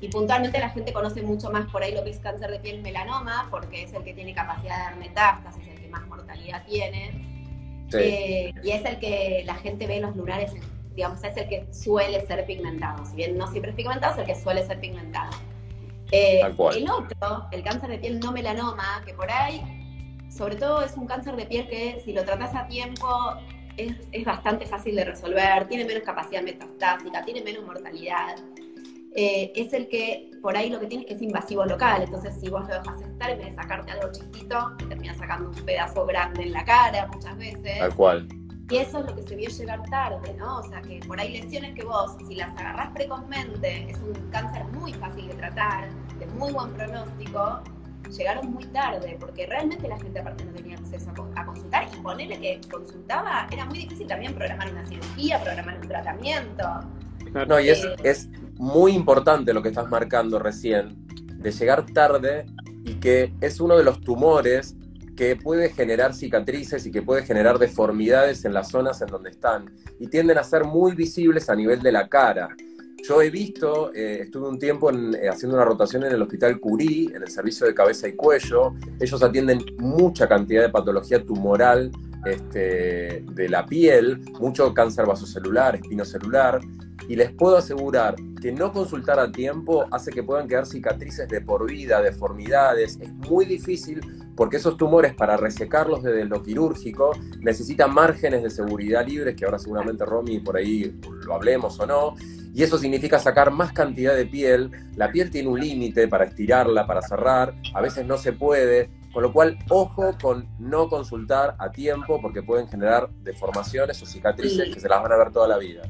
Y puntualmente la gente conoce mucho más por ahí lo que es cáncer de piel melanoma, porque es el que tiene capacidad de dar metástasis, el que más mortalidad tiene. Eh, y es el que la gente ve en los lunares, digamos, es el que suele ser pigmentado. Si bien no siempre es pigmentado, es el que suele ser pigmentado. Eh, el otro, el cáncer de piel no melanoma, que por ahí, sobre todo es un cáncer de piel que si lo tratas a tiempo es, es bastante fácil de resolver, tiene menos capacidad metastásica, tiene menos mortalidad. Eh, es el que por ahí lo que tienes que es invasivo local. Entonces, si vos lo dejas estar, en vez de sacarte algo chiquito, te terminas sacando un pedazo grande en la cara muchas veces. Tal cual. Y eso es lo que se vio llegar tarde, ¿no? O sea, que por ahí lesiones que vos, si las agarrás precozmente, es un cáncer muy fácil de tratar, de muy buen pronóstico, llegaron muy tarde, porque realmente la gente aparte no tenía acceso a, consultar y ponerle que consultaba, era muy difícil también programar una cirugía, programar un tratamiento. No, y es, eh, es muy importante lo que estás marcando recién, de llegar tarde y que es uno de los tumores que puede generar cicatrices y que puede generar deformidades en las zonas en donde están y tienden a ser muy visibles a nivel de la cara. Yo he visto, eh, estuve un tiempo eh, haciendo una rotación en el Hospital Curí, en el servicio de cabeza y cuello. Ellos atienden mucha cantidad de patología tumoral este, de la piel, mucho cáncer vasocelular, espinocelular, y les puedo asegurar que no consultar a tiempo hace que puedan quedar cicatrices de por vida, deformidades. Es muy difícil porque esos tumores, para resecarlos desde lo quirúrgico, necesitan márgenes de seguridad libres, que ahora seguramente Romy por ahí lo hablemos o no. Y eso significa sacar más cantidad de piel. La piel tiene un límite para estirarla, para cerrar. A veces no se puede. Con lo cual, ojo con no consultar a tiempo porque pueden generar deformaciones o cicatrices que se las van a ver toda la vida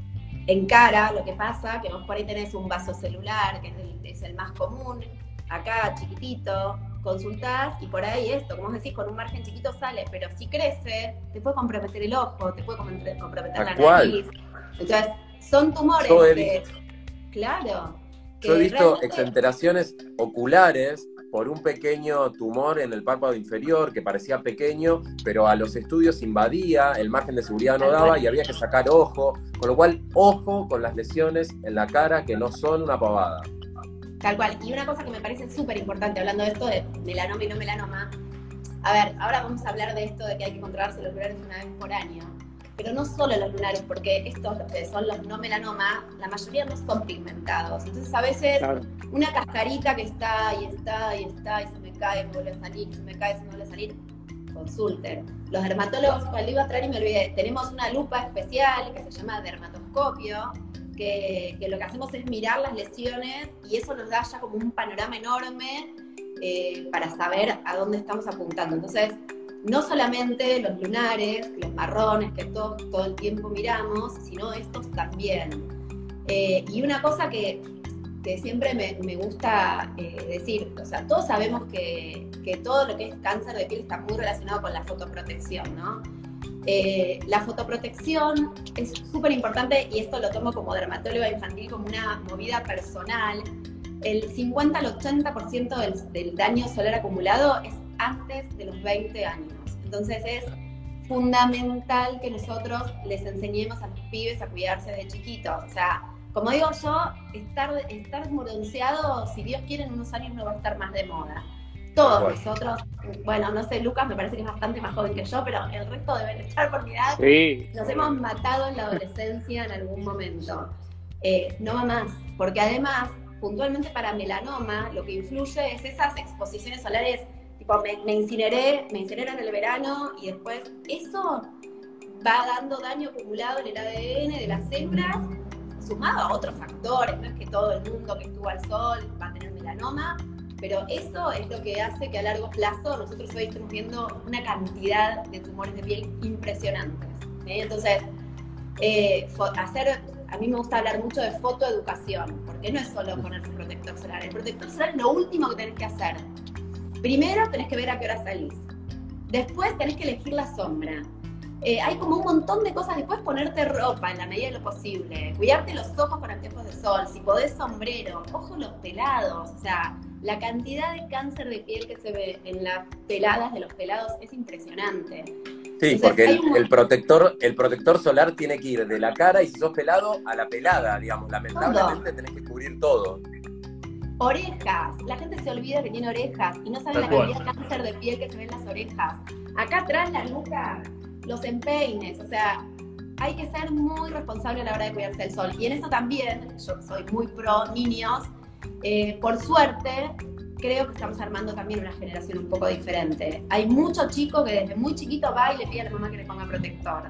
en cara, lo que pasa, que vos por ahí tenés un vaso celular, que es el, más común, acá chiquitito, consultás y por ahí esto, como decís, con un margen chiquito sale, pero si crece, te puede comprometer el ojo, te puede comprometer la nariz. Entonces, son tumores que, claro. Yo he visto exenteraciones oculares por un pequeño tumor en el párpado inferior que parecía pequeño, pero a los estudios invadía, el margen de seguridad no daba y había que sacar ojo, con lo cual ojo con las lesiones en la cara que no son una pavada. Tal cual. Y una cosa que me parece súper importante, hablando de esto de melanoma y no melanoma, a ver, ahora vamos a hablar de esto de que hay que controlarse los lunares una vez por año pero no solo los lunares, porque estos que son los no melanoma, la mayoría no son pigmentados. Entonces a veces una cascarita que está y está y está y se me cae, me vuelve a salir, se me cae, se me vuelve a salir, consulten. Los dermatólogos, cuando iba a traer y me olvidé, tenemos una lupa especial que se llama dermatoscopio, que, que, lo que hacemos es mirar las lesiones y eso nos da ya como un panorama enorme eh, para saber a dónde estamos apuntando. Entonces, no solamente los lunares, los marrones que todos todo el tiempo miramos, sino estos también. Eh, y una cosa que, siempre me, gusta eh, decir, o sea, todos sabemos que, todo lo que es cáncer de piel está muy relacionado con la fotoprotección, ¿no? Eh, la fotoprotección es súper importante y esto lo tomo como dermatóloga infantil como una movida personal. El 50 al 80% del, del daño solar acumulado es antes de los 20 años. Entonces es fundamental que nosotros les enseñemos a los pibes a cuidarse de chiquitos. O sea, como digo yo, estar, estar si Dios quiere, en unos años no va a estar más de moda. Todos nosotros, bueno, no sé, Lucas me parece que es bastante más joven que yo, pero el resto deben estar por mi edad. Nos hemos matado en la adolescencia en algún momento. Eh, no va más, porque además, puntualmente para melanoma, lo que influye es esas exposiciones solares me, incineré, me incineré en el verano y después eso va dando daño acumulado en el ADN de las hembras, sumado a otros factores, no es que todo el mundo que estuvo al sol va a tener melanoma, pero eso es lo que hace que a largo plazo nosotros hoy estemos viendo una cantidad de tumores de piel impresionantes. Entonces, eh, hacer, a mí me gusta hablar mucho de fotoeducación, porque no es solo ponerse protector solar. El protector solar es lo último que tenés que hacer. Primero tenés que ver a qué hora salís. Después tenés que elegir la sombra. Eh, hay como un montón de cosas. Después ponerte ropa en la medida de lo posible. Cuidarte los ojos con anteojos de sol. Si podés sombrero. Ojos los pelados. O sea, la cantidad de cáncer de piel que se ve en las peladas de los pelados es impresionante. Sí, Entonces, porque el, un- el protector, el protector solar tiene que ir de la cara y si sos pelado a la pelada, digamos. Lamentablemente tenés que cubrir todo. Orejas. La gente se olvida que tiene orejas y no sabe la cual. cantidad de cáncer de piel que se ve en las orejas. Acá atrás la nuca, los empeines, o sea, hay que ser muy responsable a la hora de cuidarse del sol. Y en eso también, yo soy muy pro niños, eh, por suerte, creo que estamos armando también una generación un poco diferente. Hay mucho chico que desde muy chiquito va y le pide a la mamá que le ponga protector.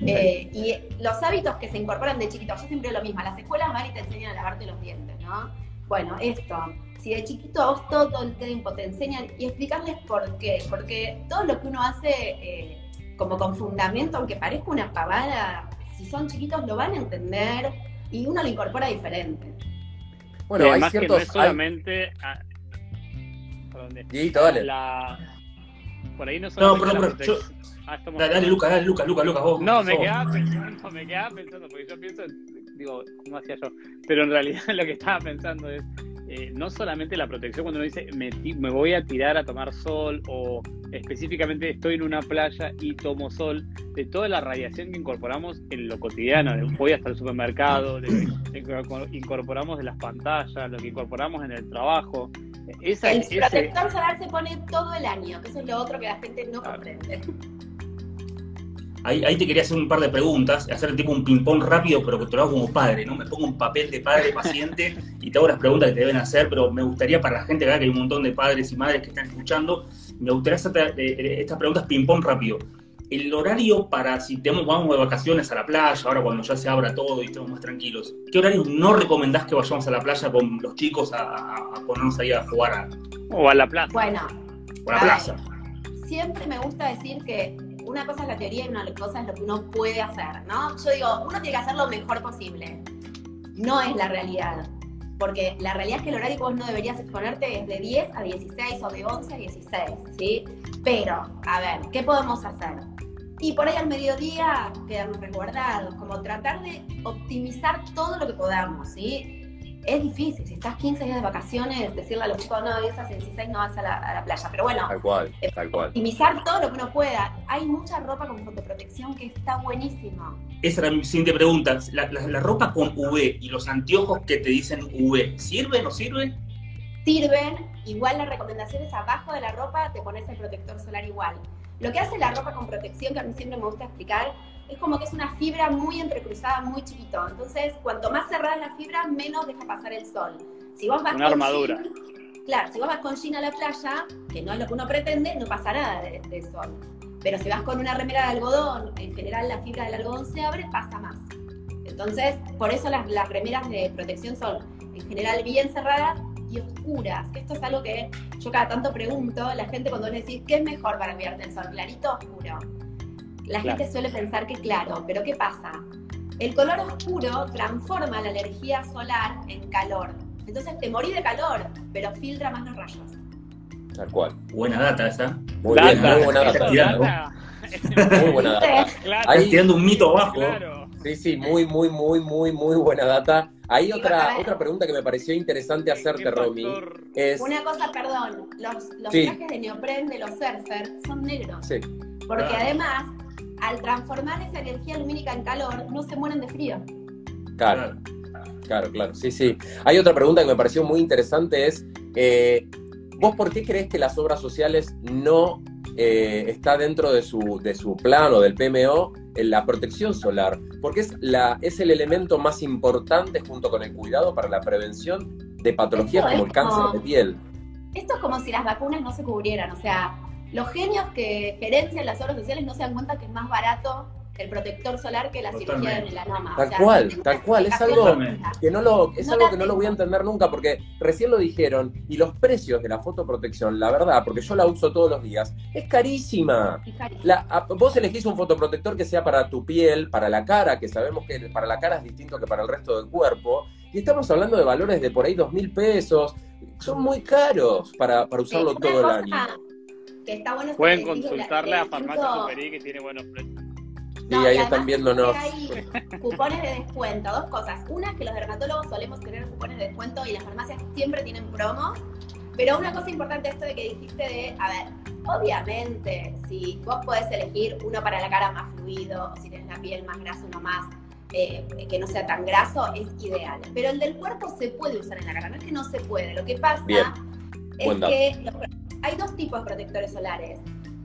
Eh, y los hábitos que se incorporan de chiquito, yo siempre lo mismo, las escuelas van y te enseñan a lavarte los dientes, ¿no? Bueno, esto, si de chiquito a vos todo, todo el tiempo te enseñan y explicarles por qué, porque todo lo que uno hace eh, como con fundamento, aunque parezca una pavada, si son chiquitos lo van a entender y uno lo incorpora diferente. Bueno, y hay además que no ciertos. es hay- solamente. ah, perdón, Dieguito, dale. la- por ahí no No, solamente perdón, la perdón, yo- Ah, estamos- Dale, dale, Lucas, dale, Lucas, Lucas, Lucas, vos. No, me quedaba pensando, me quedaba pensando, porque yo pienso, digo, ¿cómo hacía yo? Pero en realidad lo que estaba pensando es, eh, no solamente la protección cuando uno dice, me, me voy a tirar a tomar sol, o específicamente estoy en una playa y tomo sol, de toda la radiación que incorporamos en lo cotidiano, de voy hasta el supermercado, de, de incorporamos de las pantallas, lo que incorporamos en el trabajo. Esa, El ese- protector solar se pone todo el año, que eso es lo otro que la gente no Claro. comprende. Ahí, ahí te quería hacer un par de preguntas, hacer tipo un ping-pong rápido, pero que te lo hago como padre, ¿no? Me pongo un papel de padre paciente y te hago las preguntas que te deben hacer, pero me gustaría para la gente, acá que hay un montón de padres y madres que están escuchando, me gustaría hacerte eh, eh, estas preguntas ping-pong rápido. El horario para si tenemos, vamos de vacaciones a la playa, ahora cuando ya se abra todo y estemos más tranquilos, ¿qué horarios no recomendás que vayamos a la playa con los chicos a, ponernos ahí a jugar a, o a la plaza. Bueno, a la A plaza? siempre me gusta decir que una cosa es la teoría y una cosa es lo que uno puede hacer, ¿no? Yo digo, uno tiene que hacer lo mejor posible. No es la realidad. Porque la realidad es que el horario que vos no deberías exponerte es de 10 a 16 o de 11 a 16, ¿sí? Pero, a ver, ¿qué podemos hacer? Y por ahí al mediodía quedarnos resguardados, como tratar de optimizar todo lo que podamos, ¿sí? Es difícil, si estás 15 días de vacaciones, decirle a los chicos, no, 10 a 16 no vas a la, a la playa. Pero bueno, Tal cual, tal cual. optimizar todo lo que uno pueda. Hay mucha ropa con fotoprotección que está buenísima. Esa era mi siguiente pregunta. ¿La, la- la ropa con UV y los anteojos que te dicen UV, ¿sirve o no sirve? Sirven, igual la recomendación es abajo de la ropa te pones el protector solar igual. Lo que hace la ropa con protección, que a mí siempre me gusta explicar, es como que es una fibra muy entrecruzada, muy chiquito. Entonces, cuanto más cerrada es la fibra, menos deja pasar el sol. Si vos vas Una armadura. jean- claro, si vos vas con jean a la playa, que no es lo que uno pretende, no pasa nada de, de sol. Pero si vas con una remera de algodón, en general la fibra del algodón se abre, pasa más. Entonces, por eso las, las remeras de protección son en general bien cerradas y oscuras. Esto es algo que yo cada tanto pregunto, la gente cuando le decís, ¿qué es mejor para cuidarte del sol? ¿Clarito o oscuro? La Claro. gente suele pensar que claro, pero ¿qué pasa? El color oscuro transforma la energía solar en calor. Entonces te morís de calor, pero filtra más los rayos. Tal cual. Buena data esa. Muy Data, bien, muy buena data. tirando. data. Muy buena data. Claro, Ahí- tirando un mito abajo. claro. Sí, sí, muy, muy, muy, muy, muy buena data. Hay Sí, otra, otra pregunta que me pareció interesante hacerte, ¿Qué Romy. Es, Una cosa, perdón, los, los Sí. trajes de neopren de los surfers son negros. sí, Porque Claro. además, al transformar esa energía lumínica en calor, no se mueren de frío. claro, claro, claro, sí, sí. Hay otra pregunta que me pareció muy interesante, es, eh, ¿vos por qué crees que las obras sociales no eh, está dentro de su, de su plan o del PMO en la protección solar? Porque es, la, es el elemento más importante junto con el cuidado para la prevención de patologías Esto como el cáncer como- de piel. Esto es como si las vacunas no se cubrieran. O sea, los genios que gerencian las obras sociales no se dan cuenta que es más barato el protector solar que la cirugía Totalmente. de melanoma. Tal O sea, cual, tal cual, es algo- que no lo, es No algo la que no lo voy a entender nunca, porque recién lo dijeron, y los precios de la fotoprotección, la verdad, porque yo la uso todos los días, es carísima. Es carísimo. La- a- vos elegís un fotoprotector que sea para tu piel, para la cara, que sabemos que para la cara es distinto que para el resto del cuerpo, y estamos hablando de valores de por ahí dos mil pesos, son muy caros para, para usarlo Sí, todo el año. Que está bueno Pueden que la- consultarle a Farmacia Superi que tiene buenos precios. y ahí están viéndonos. Hay cupones de descuento, dos cosas. Una es que los dermatólogos solemos tener cupones de descuento y las farmacias siempre tienen promos. Pero una cosa importante esto de que dijiste de, a ver, obviamente, si vos podés elegir uno para la cara más fluido, o si tienes la piel más grasa, uno más eh, que no sea tan graso, es ideal. Pero el del cuerpo se puede usar en la cara, no es que no se puede. Lo que pasa es que hay dos tipos de protectores solares.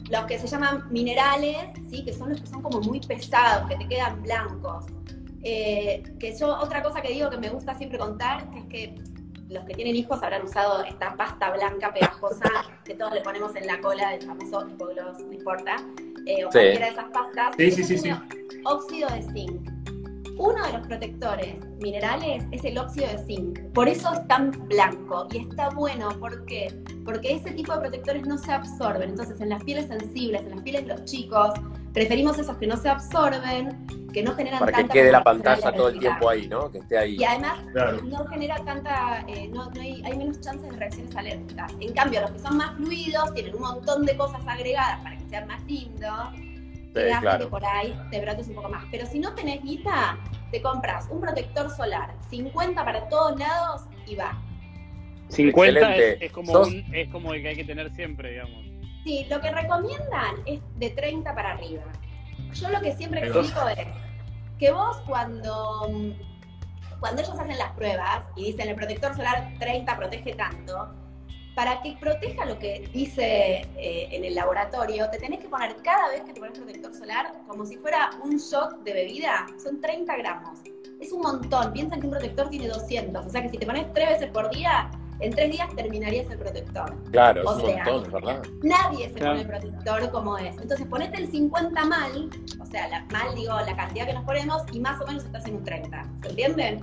Los que se llaman minerales, ¿sí? que son los que son como muy pesados, que te quedan blancos. Eh, que yo, otra cosa que digo que me gusta siempre contar, que es que los que tienen hijos habrán usado esta pasta blanca pegajosa que todos le ponemos en la cola del famoso hipogloss, no importa, eh, o cualquiera de esas pastas. Sí, sí, sí, sí. Óxido de zinc. Uno de los protectores minerales es el óxido de zinc. Por eso es tan blanco y está bueno. ¿Por qué? Porque ese tipo de protectores no se absorben. Entonces, en las pieles sensibles, en las pieles de los chicos, preferimos esos que no se absorben, que no generan Para que quede la pantalla todo el tiempo ahí, ¿no? Que esté ahí. Y además no genera tanta, eh, no, hay, hay, menos chances de reacciones alérgicas. En cambio, los que son más fluidos tienen un montón de cosas agregadas para que sean más lindos que por ahí te brotes un poco más. Pero si no tenés guita, te compras un protector solar, 50 para todos lados y va. 50 es, como es como el que hay que tener siempre, digamos. Sí, lo que recomiendan es de 30 para arriba. Yo lo que siempre explico es que vos cuando, cuando ellos hacen las pruebas y dicen el protector solar 30 protege tanto, para que proteja lo que dice eh, en el laboratorio, te tenés que poner cada vez que te pones protector solar como si fuera un shot de bebida. Son 30 gramos. Es un montón. Piensan que un protector tiene 200. O sea que si te pones tres veces por día, en tres días terminarías el protector. Claro, es un montón, ¿verdad? Nadie se pone el protector como es. Entonces ponete el 50 mal, o sea, la, mal digo la cantidad que nos ponemos, y más o menos estás en un 30. ¿Se entiende?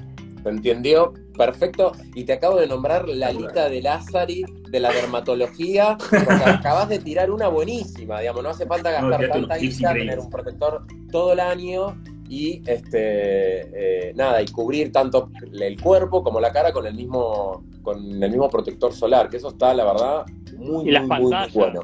¿Se entendió? Perfecto. Y te acabo de nombrar la lista de Lázari de la dermatología, porque acabas de tirar una buenísima, digamos, no hace falta gastar tanta guita, tener un protector todo el año y este eh, nada, y cubrir tanto el cuerpo como la cara con el mismo, con el mismo protector solar, que eso está, la verdad, muy, muy, muy bueno.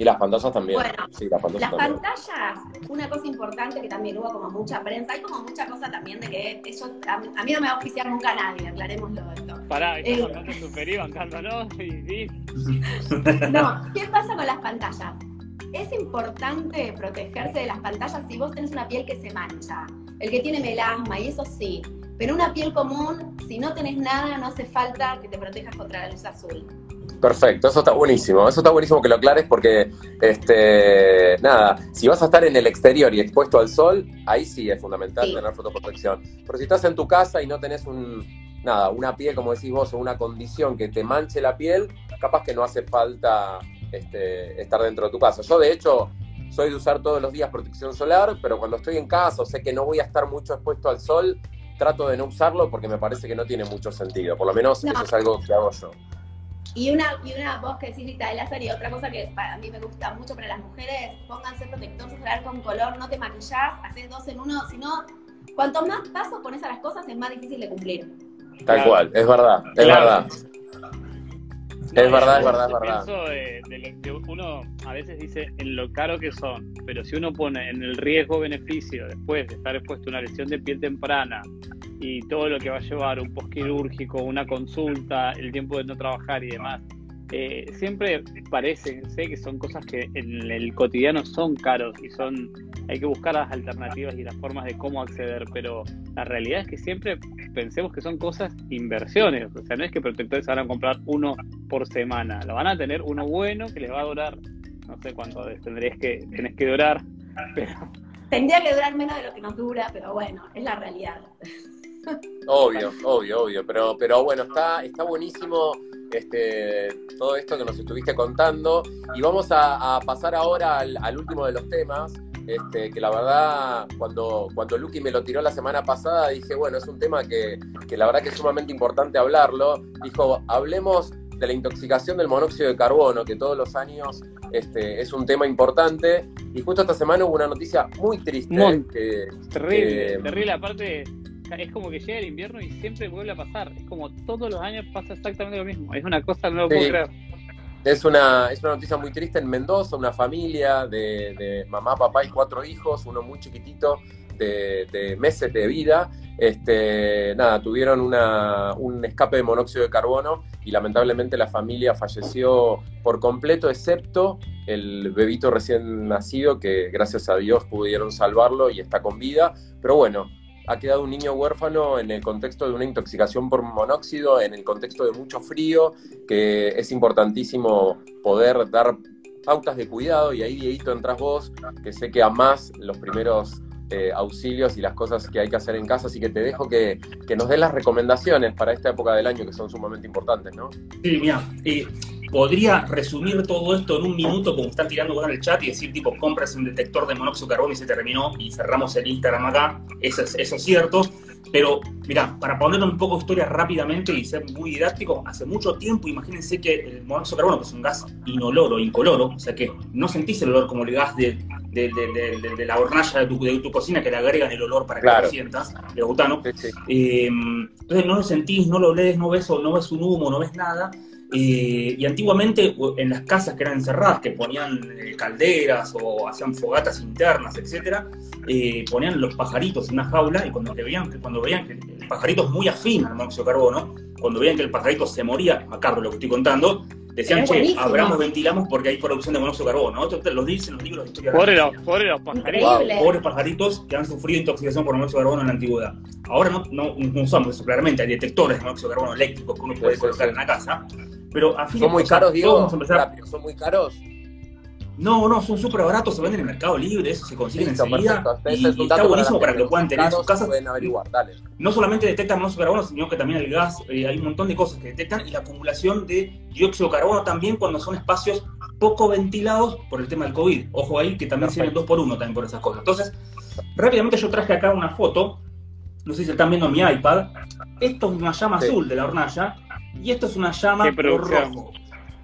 Y las pantallas también. Bueno, sí, las, pantallas, una cosa importante que también hubo como mucha prensa, hay como mucha cosa también de que eso, a, mí no me va a oficiar nunca nadie, aclarémoslo esto. Pará, estamos eh, superior, bancándonos y sí. No, ¿qué pasa con las pantallas? Es importante protegerse de las pantallas si vos tenés una piel que se mancha, el que tiene melasma y eso sí, pero una piel común, si no tenés nada, no hace falta que te protejas contra la luz azul. Perfecto, eso está buenísimo. Eso está buenísimo que lo aclares porque, este, nada, si vas a estar en el exterior y expuesto al sol, ahí sí es fundamental tener fotoprotección. Pero si estás en tu casa y no tenés un, nada, una piel, como decís vos, o una condición que te manche la piel, capaz que no hace falta este, estar dentro de tu casa. Yo, de hecho, soy de usar todos los días protección solar, pero cuando estoy en casa o sé que no voy a estar mucho expuesto al sol, trato de no usarlo porque me parece que no tiene mucho sentido. Por lo menos eso es algo que hago yo. Y una, y una voz que decís de láser y otra cosa que para mí me gusta mucho para las mujeres, pónganse protector solar con color, no te maquillás, haces dos en uno, sino cuanto más pasos pones a las cosas es más difícil de cumplir. Tal cual, es verdad, es verdad. es verdad, es verdad, es verdad. de, lo que uno a veces dice en lo caro que son, pero si uno pone en el riesgo-beneficio después de estar expuesto a una lesión de piel temprana, y todo lo que va a llevar un posquirúrgico, una consulta, el tiempo de no trabajar y demás. Eh, siempre parece, sé que son cosas que en el cotidiano son caros y son hay que buscar las alternativas y las formas de cómo acceder, pero la realidad es que siempre pensemos que son cosas inversiones, o sea, no es que protectores van a comprar uno por semana, lo van a tener uno bueno que les va a durar, no sé cuánto tendrías que tenés que durar, pero tendría que durar menos de lo que nos dura, pero bueno, es la realidad. Obvio, obvio, obvio. Pero, pero bueno, está, está buenísimo este, todo esto que nos estuviste contando. Y vamos a, pasar ahora al, último de los temas. Este, que la verdad, cuando, cuando Lucky me lo tiró la semana pasada, dije, bueno, es un tema que, que la verdad que es sumamente importante hablarlo. Dijo, hablemos de la intoxicación del monóxido de carbono, que todos los años este, es un tema importante. Y justo esta semana hubo una noticia muy triste. terrible, terrible. Aparte, es como que llega el invierno y siempre vuelve a pasar. Es como todos los años pasa exactamente lo mismo. Es una cosa, no lo puedo creer. Es una, es una noticia muy triste en Mendoza, una familia de, de mamá, papá y cuatro hijos, uno muy chiquitito, de, de meses de vida, este, nada, tuvieron una, un escape de monóxido de carbono y lamentablemente la familia falleció por completo, excepto el bebito recién nacido, que gracias a Dios pudieron salvarlo y está con vida. Pero bueno, ha quedado un niño huérfano en el contexto de una intoxicación por monóxido, en el contexto de mucho frío, que es importantísimo poder dar pautas de cuidado y ahí Dieguito entras vos, que sé que amás los primeros eh, auxilios y las cosas que hay que hacer en casa, así que te dejo que, que nos des las recomendaciones para esta época del año que son sumamente importantes, ¿no? Sí, mira, eh, podría resumir todo esto en un minuto, como están tirando con el chat, y decir, tipo, compras un detector de monóxido de carbono y se terminó, y cerramos el Instagram acá. Eso es, eso es cierto. Pero, mira, para poner un poco de historia rápidamente y ser muy didáctico, hace mucho tiempo, imagínense que el monóxido de carbono, que es un gas inoloro, incoloro, o sea que no sentís el olor como el gas de, de, de, de, de la hornalla de tu, de tu, cocina que le agregan el olor para que Claro. lo sientas, de butano. Sí, sí. Eh, entonces no lo sentís, no lo lees, no ves, no ves un humo, no ves nada. Eh, y antiguamente en las casas que eran encerradas, que ponían eh, calderas o hacían fogatas internas, etcétera, eh, ponían los pajaritos en una jaula y cuando, que veían, que cuando veían que el pajarito es muy afín al monóxido de carbono, cuando veían que el pajarito se moría, macabro lo que estoy contando, decían, che, abramos, ventilamos porque hay producción de monóxido de carbono. Esto te lo dicen los libros de historia. Pobre los, pobre los pajaritos. Pobres pajaritos que han sufrido intoxicación por monóxido de carbono en la antigüedad. Ahora no, no, no usamos eso, claramente. Hay detectores de monóxido de carbono eléctricos que uno puede Sí, colocar sí. en la casa. Pero a fin de ¿Son muy o sea, caros, Diego? vamos a empezar- Rápido, ¿Son muy caros? No, no, son súper baratos, se venden en el Mercado Libre, eso se consigue Listo, enseguida. perfecto. Y, es está buenísimo para que lo puedan tener en sus casas. Pueden averiguar, dale. No solamente detectan monóxido de carbono, sino que también el gas, eh, hay un montón de cosas que detectan y la acumulación de dióxido de carbono también cuando son espacios poco ventilados por el tema del COVID. Ojo ahí que también sirven dos por uno también por esas cosas. Entonces, rápidamente yo traje acá una foto, no sé si están viendo en mi iPad. Esto es una llama Sí. azul de la hornalla y esto es una llama color rojo.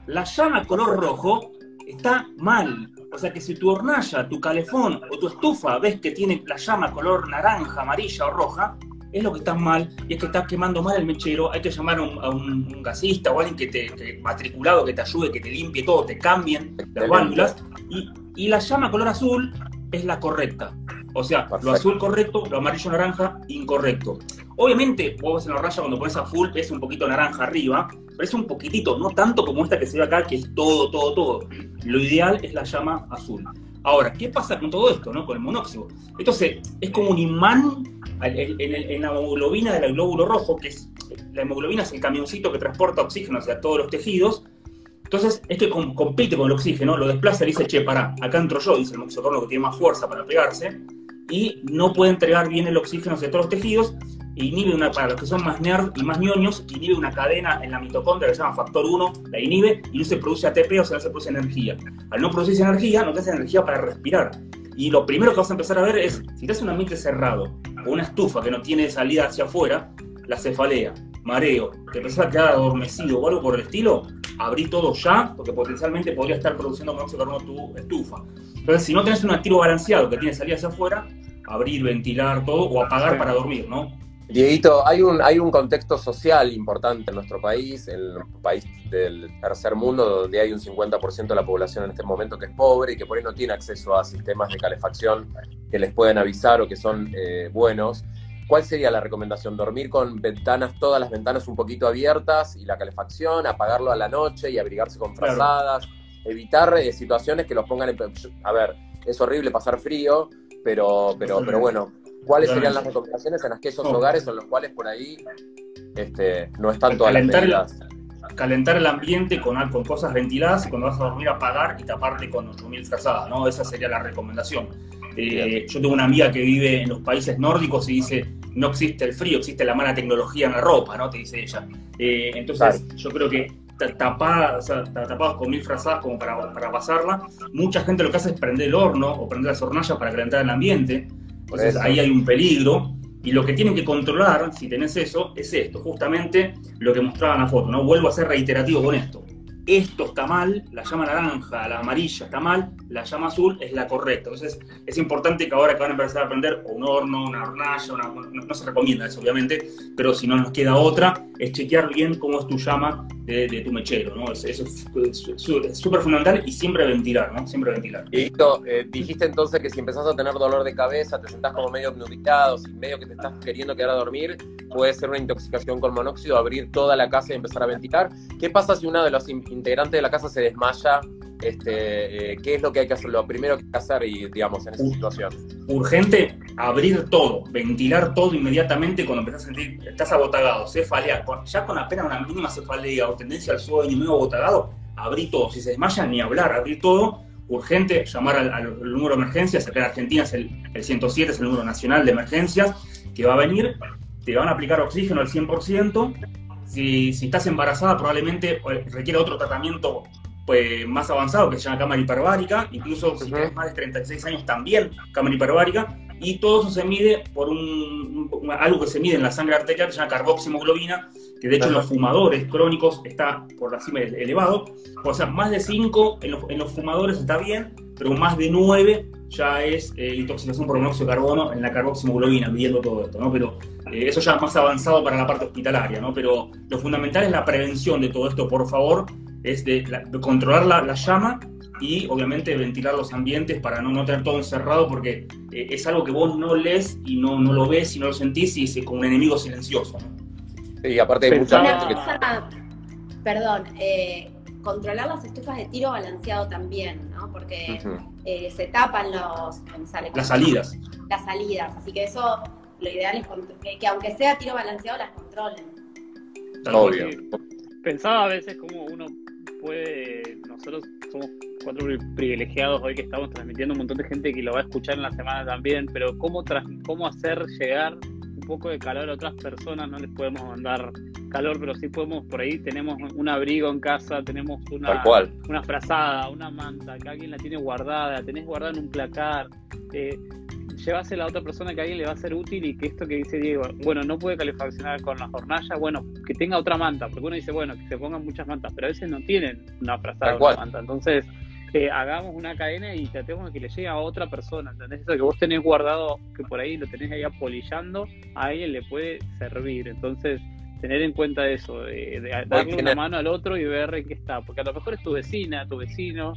La llama color rojo está mal. O sea que si tu hornalla, tu calefón o tu estufa ves que tiene la llama color naranja, amarilla o roja, es lo que está mal y es que estás quemando mal el mechero. Hay que llamar a un, a un- un gasista o alguien que te que- matriculado que te ayude, que te limpie todo, te cambien las válvulas. Y, y la llama color azul es la correcta. O sea, lo azul correcto, lo amarillo naranja incorrecto. Obviamente, vos en la raya cuando pones a full es un poquito naranja arriba, pero es un poquitito, no tanto como esta que se ve acá, que es todo, todo, todo. Lo ideal es la llama azul. Ahora, ¿qué pasa con todo esto, no? Con el monóxido. Entonces, es como un imán en, la hemoglobina del glóbulo rojo, que es, la hemoglobina es el camioncito que transporta oxígeno hacia todos los tejidos. Entonces, es que com- compite con el oxígeno, lo desplaza y dice, che, pará, acá entro yo, dice el carbono que tiene más fuerza para pegarse, y no puede entregar bien el oxígeno hacia todos los tejidos, inhibe una, para los que son más nerd y más ñoños, inhibe una cadena en la mitocondria que se llama factor 1, la inhibe y no se produce ATP, o sea, no se produce energía. Al no producirse energía, no te hace energía para respirar. Y lo primero que vas a empezar a ver es, si te hace un ambiente cerrado, o una estufa que no tiene salida hacia afuera, la cefalea, mareo, te empezás a quedar adormecido o algo por el estilo, abrí todo ya, porque potencialmente podría estar produciendo monóxido de carbono tu estufa. Entonces, si no tenés un activo balanceado que tiene salida hacia afuera, abrir, ventilar todo o apagar para dormir, ¿no? Dieguito, hay un, hay un contexto social importante en nuestro país, en el país del tercer mundo, donde hay un 50% de la población en este momento que es pobre y que por ahí no tiene acceso a sistemas de calefacción que les pueden avisar o que son eh, buenos. ¿Cuál sería la recomendación? ¿Dormir con ventanas, todas las ventanas un poquito abiertas y la calefacción, apagarlo a la noche y abrigarse con Claro. frazadas? Evitar eh, situaciones que los pongan en... A ver, es horrible pasar frío, pero, pero, pero bueno, ¿Cuáles serían las recomendaciones en aquellos No. hogares en los cuales por ahí este, no están todas Calentar medidas? Calentar el ambiente con, con cosas ventiladas y cuando vas a dormir apagar y taparte con 8000 frazadas, ¿no? Esa sería la recomendación. Eh, yo tengo una amiga que vive en los países nórdicos y dice, no existe el frío, existe la mala tecnología en la ropa, ¿no? Te dice ella. Eh, entonces, yo creo que ta- tapadas, o sea, ta- tapados con mil frazadas como para, para pasarla. Mucha gente lo que hace es prender el horno o prender las hornallas para calentar el ambiente. Entonces Eso. ahí hay un peligro. Y lo que tienen que controlar, si tenés eso, es esto, justamente lo que mostraba en la foto. No vuelvo a ser reiterativo con esto. Esto está mal, la llama naranja, la amarilla está mal, la llama azul es la correcta. Entonces es importante que ahora que van a empezar a aprender un horno, una hornalla, no, se recomienda eso obviamente, pero si no nos queda otra, es chequear bien cómo es tu llama de, tu mechero, ¿no? Eso es súper fundamental y siempre ventilar, ¿no? Siempre ventilar. Y eh, dijiste entonces que si empezás a tener dolor de cabeza, te sentás como medio obnubilado, si medio que te estás queriendo quedar a dormir, puede ser una intoxicación con monóxido, abrir toda la casa y empezar a ventilar. ¿Qué pasa si una de los integrantes de la casa se desmaya, este, eh, ¿qué es lo que hay que hacer? Lo primero que hay que hacer, y, digamos, en esa situación. Urgente, abrir todo, ventilar todo inmediatamente cuando empezás a sentir, estás abotagado, cefalea, ya con apenas una mínima cefalea o tendencia al sueño medio abotagado, abrí todo. Si se desmaya, ni hablar, abrir todo. Urgente, llamar al, número de emergencias, acá en Argentina es el, el 107, es el número nacional de emergencias, que va a venir, te van a aplicar oxígeno al 100%, si, estás embarazada, probablemente eh, requiere otro tratamiento pues, más avanzado que se llama cámara hiperbárica, incluso si tienes más de 36 años también cámara hiperbárica, y todo eso se mide por un, algo que se mide en la sangre arterial que se llama carboximoglobina, que de hecho en los fumadores crónicos está por la cima elevado, o sea, más de 5 en los, en los fumadores está bien, pero más de 9 ya es eh, intoxicación por monóxido de carbono en la carboximoglobina, midiendo todo esto, ¿no? Pero eh, eso ya es más avanzado para la parte hospitalaria, ¿no? Pero lo fundamental es la prevención de todo esto, por favor, es de, controlar la, llama y obviamente ventilar los ambientes para no, no tener todo encerrado porque eh, es algo que vos no lees y no, no lo ves y no lo sentís y es como un enemigo silencioso, ¿no? Y aparte hay mucha gente que... Perdón, eh, controlar las estufas de tiro balanceado también, Porque eh, se tapan los... las salidas. Las salidas, así que eso lo ideal es que, aunque sea tiro balanceado las controlen. Obvio. Pensaba a veces cómo uno puede, nosotros somos cuatro privilegiados hoy que estamos transmitiendo un montón de gente que lo va a escuchar en la semana también, pero cómo, cómo hacer llegar poco de calor a otras personas, no les podemos mandar calor, pero sí podemos, por ahí tenemos un abrigo en casa, tenemos una, una frazada, una manta, que alguien la tiene guardada, tenés guardada en un placar, eh, llevásela a otra persona que a alguien le va a ser útil y que esto que dice Diego, bueno, no puede calefaccionar con la hornalla, bueno, que tenga otra manta, porque uno dice, bueno, que se pongan muchas mantas, pero a veces no tienen una frazada o una manta, entonces hagamos una cadena y tratemos de que le llegue a otra persona, ¿entendés? Eso que vos tenés guardado, que por ahí lo tenés ahí apolillando, a alguien le puede servir. Entonces, tener en cuenta eso, de, darle una mano al otro y ver en qué está, porque a lo mejor es tu vecina, tu vecino,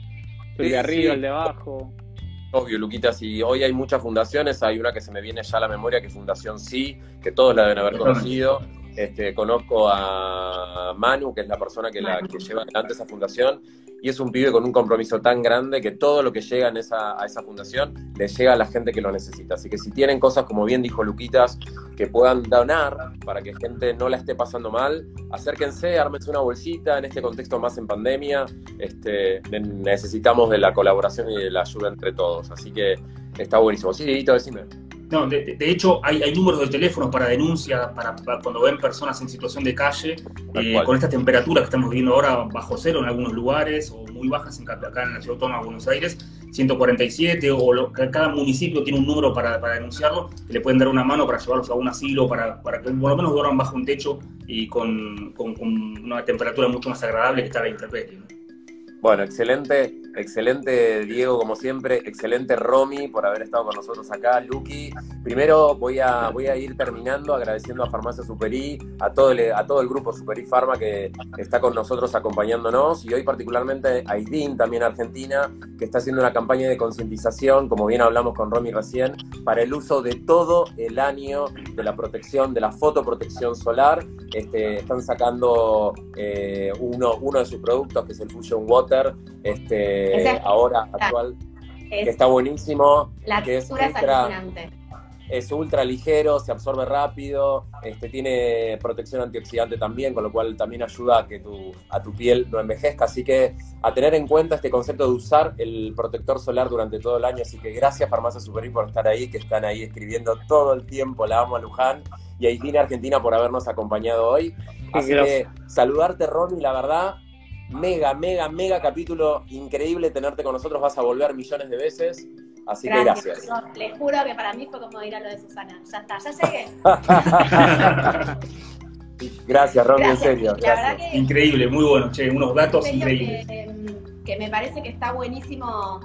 el de arriba, el de abajo. Obvio, Luquitas, y hoy hay muchas fundaciones, hay una que se me viene ya a la memoria, que es Fundación Sí, que todos la deben haber conocido. Este, conozco a Manu, que es la persona que, la, que lleva adelante esa fundación, y es un pibe con un compromiso tan grande que todo lo que llega en esa, a esa fundación le llega a la gente que lo necesita. Así que si tienen cosas, como bien dijo Luquitas, que puedan donar para que gente no la esté pasando mal, acérquense, ármense una bolsita en este contexto más en pandemia. Este, necesitamos de la colaboración y de la ayuda entre todos. Así que está buenísimo. Sí, Edito, decime. No, de, hecho hay, números de teléfono para denuncia, para, cuando ven personas en situación de calle, eh, con esta temperatura que estamos viviendo ahora bajo cero en algunos lugares, o muy bajas en, acá en la ciudad autónoma de Buenos Aires, 147, o cada municipio tiene un número para, denunciarlo, que le pueden dar una mano para llevarlos a un asilo, para, para que por lo menos duerman bajo un techo y con, una temperatura mucho más agradable que estar la intemperie. Bueno, excelente, excelente Diego, como siempre, excelente Romy por haber estado con nosotros acá, Lucky. Primero voy a, voy a ir terminando agradeciendo a Farmacia Superi, a todo el, a todo el grupo Superi Pharma que está con nosotros acompañándonos y hoy particularmente a IDIN, también Argentina, que está haciendo una campaña de concientización, como bien hablamos con Romy recién, para el uso de todo el año de la protección, de la fotoprotección solar. Este, están sacando eh, uno, uno de sus productos, que es el Fusion Water este, ahora actual, que está buenísimo. La que es ultra, es ultra ligero, se absorbe rápido, este, tiene protección antioxidante también, con lo cual también ayuda a que tu, a tu piel no envejezca. Así que a tener en cuenta este concepto de usar el protector solar durante todo el año. Así que gracias Farmacia Superi por estar ahí, que están ahí escribiendo todo el tiempo. La amo a Luján y a Itina Argentina por habernos acompañado hoy. Así que saludarte, Ronnie, la verdad, mega, mega, mega capítulo. Increíble tenerte con nosotros. Vas a volver millones de veces. Así que gracias. les juro que para mí fue como ir a lo de Susana. Ya está, ya llegué. Gracias, Romy, en Gracias. serio. La verdad gracias. que Increíble, muy bueno, che, unos datos increíbles. que, que me parece que está buenísimo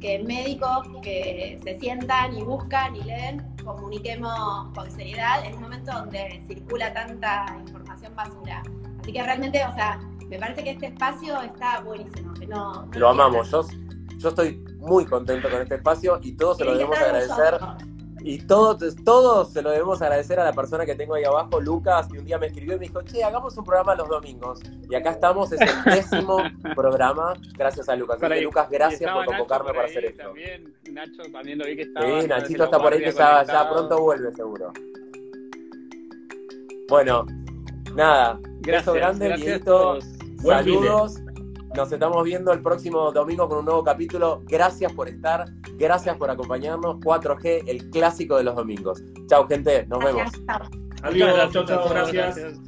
que médicos que se sientan y buscan y leen, comuniquemos con seriedad en un momento donde circula tanta información basura. Así que realmente, o sea, me parece que este espacio está buenísimo. Que no, no Lo amamos. Yo, yo estoy muy contento con este espacio y todos se lo debemos agradecer. Y todos, todos se lo debemos agradecer a la persona que tengo ahí abajo, Lucas, que un día me escribió y me dijo, che, hagamos un programa los domingos. Y acá estamos, es el décimo programa, gracias a Lucas. Así que. Lucas, gracias por convocarme para hacer esto. También, Nacho también lo vi que estaba. Sí, Nachito está por ahí que ya, ya pronto vuelve seguro. Bueno, nada, Gracias, beso grande, gracias a Dieguito. todos. Buen. Saludos. Nos estamos viendo el próximo domingo con un nuevo capítulo. Gracias por estar, gracias por acompañarnos. 4G, el clásico de los domingos. Chau, gente, nos vemos. Gracias. Chao. Adiós, chao, chao, gracias.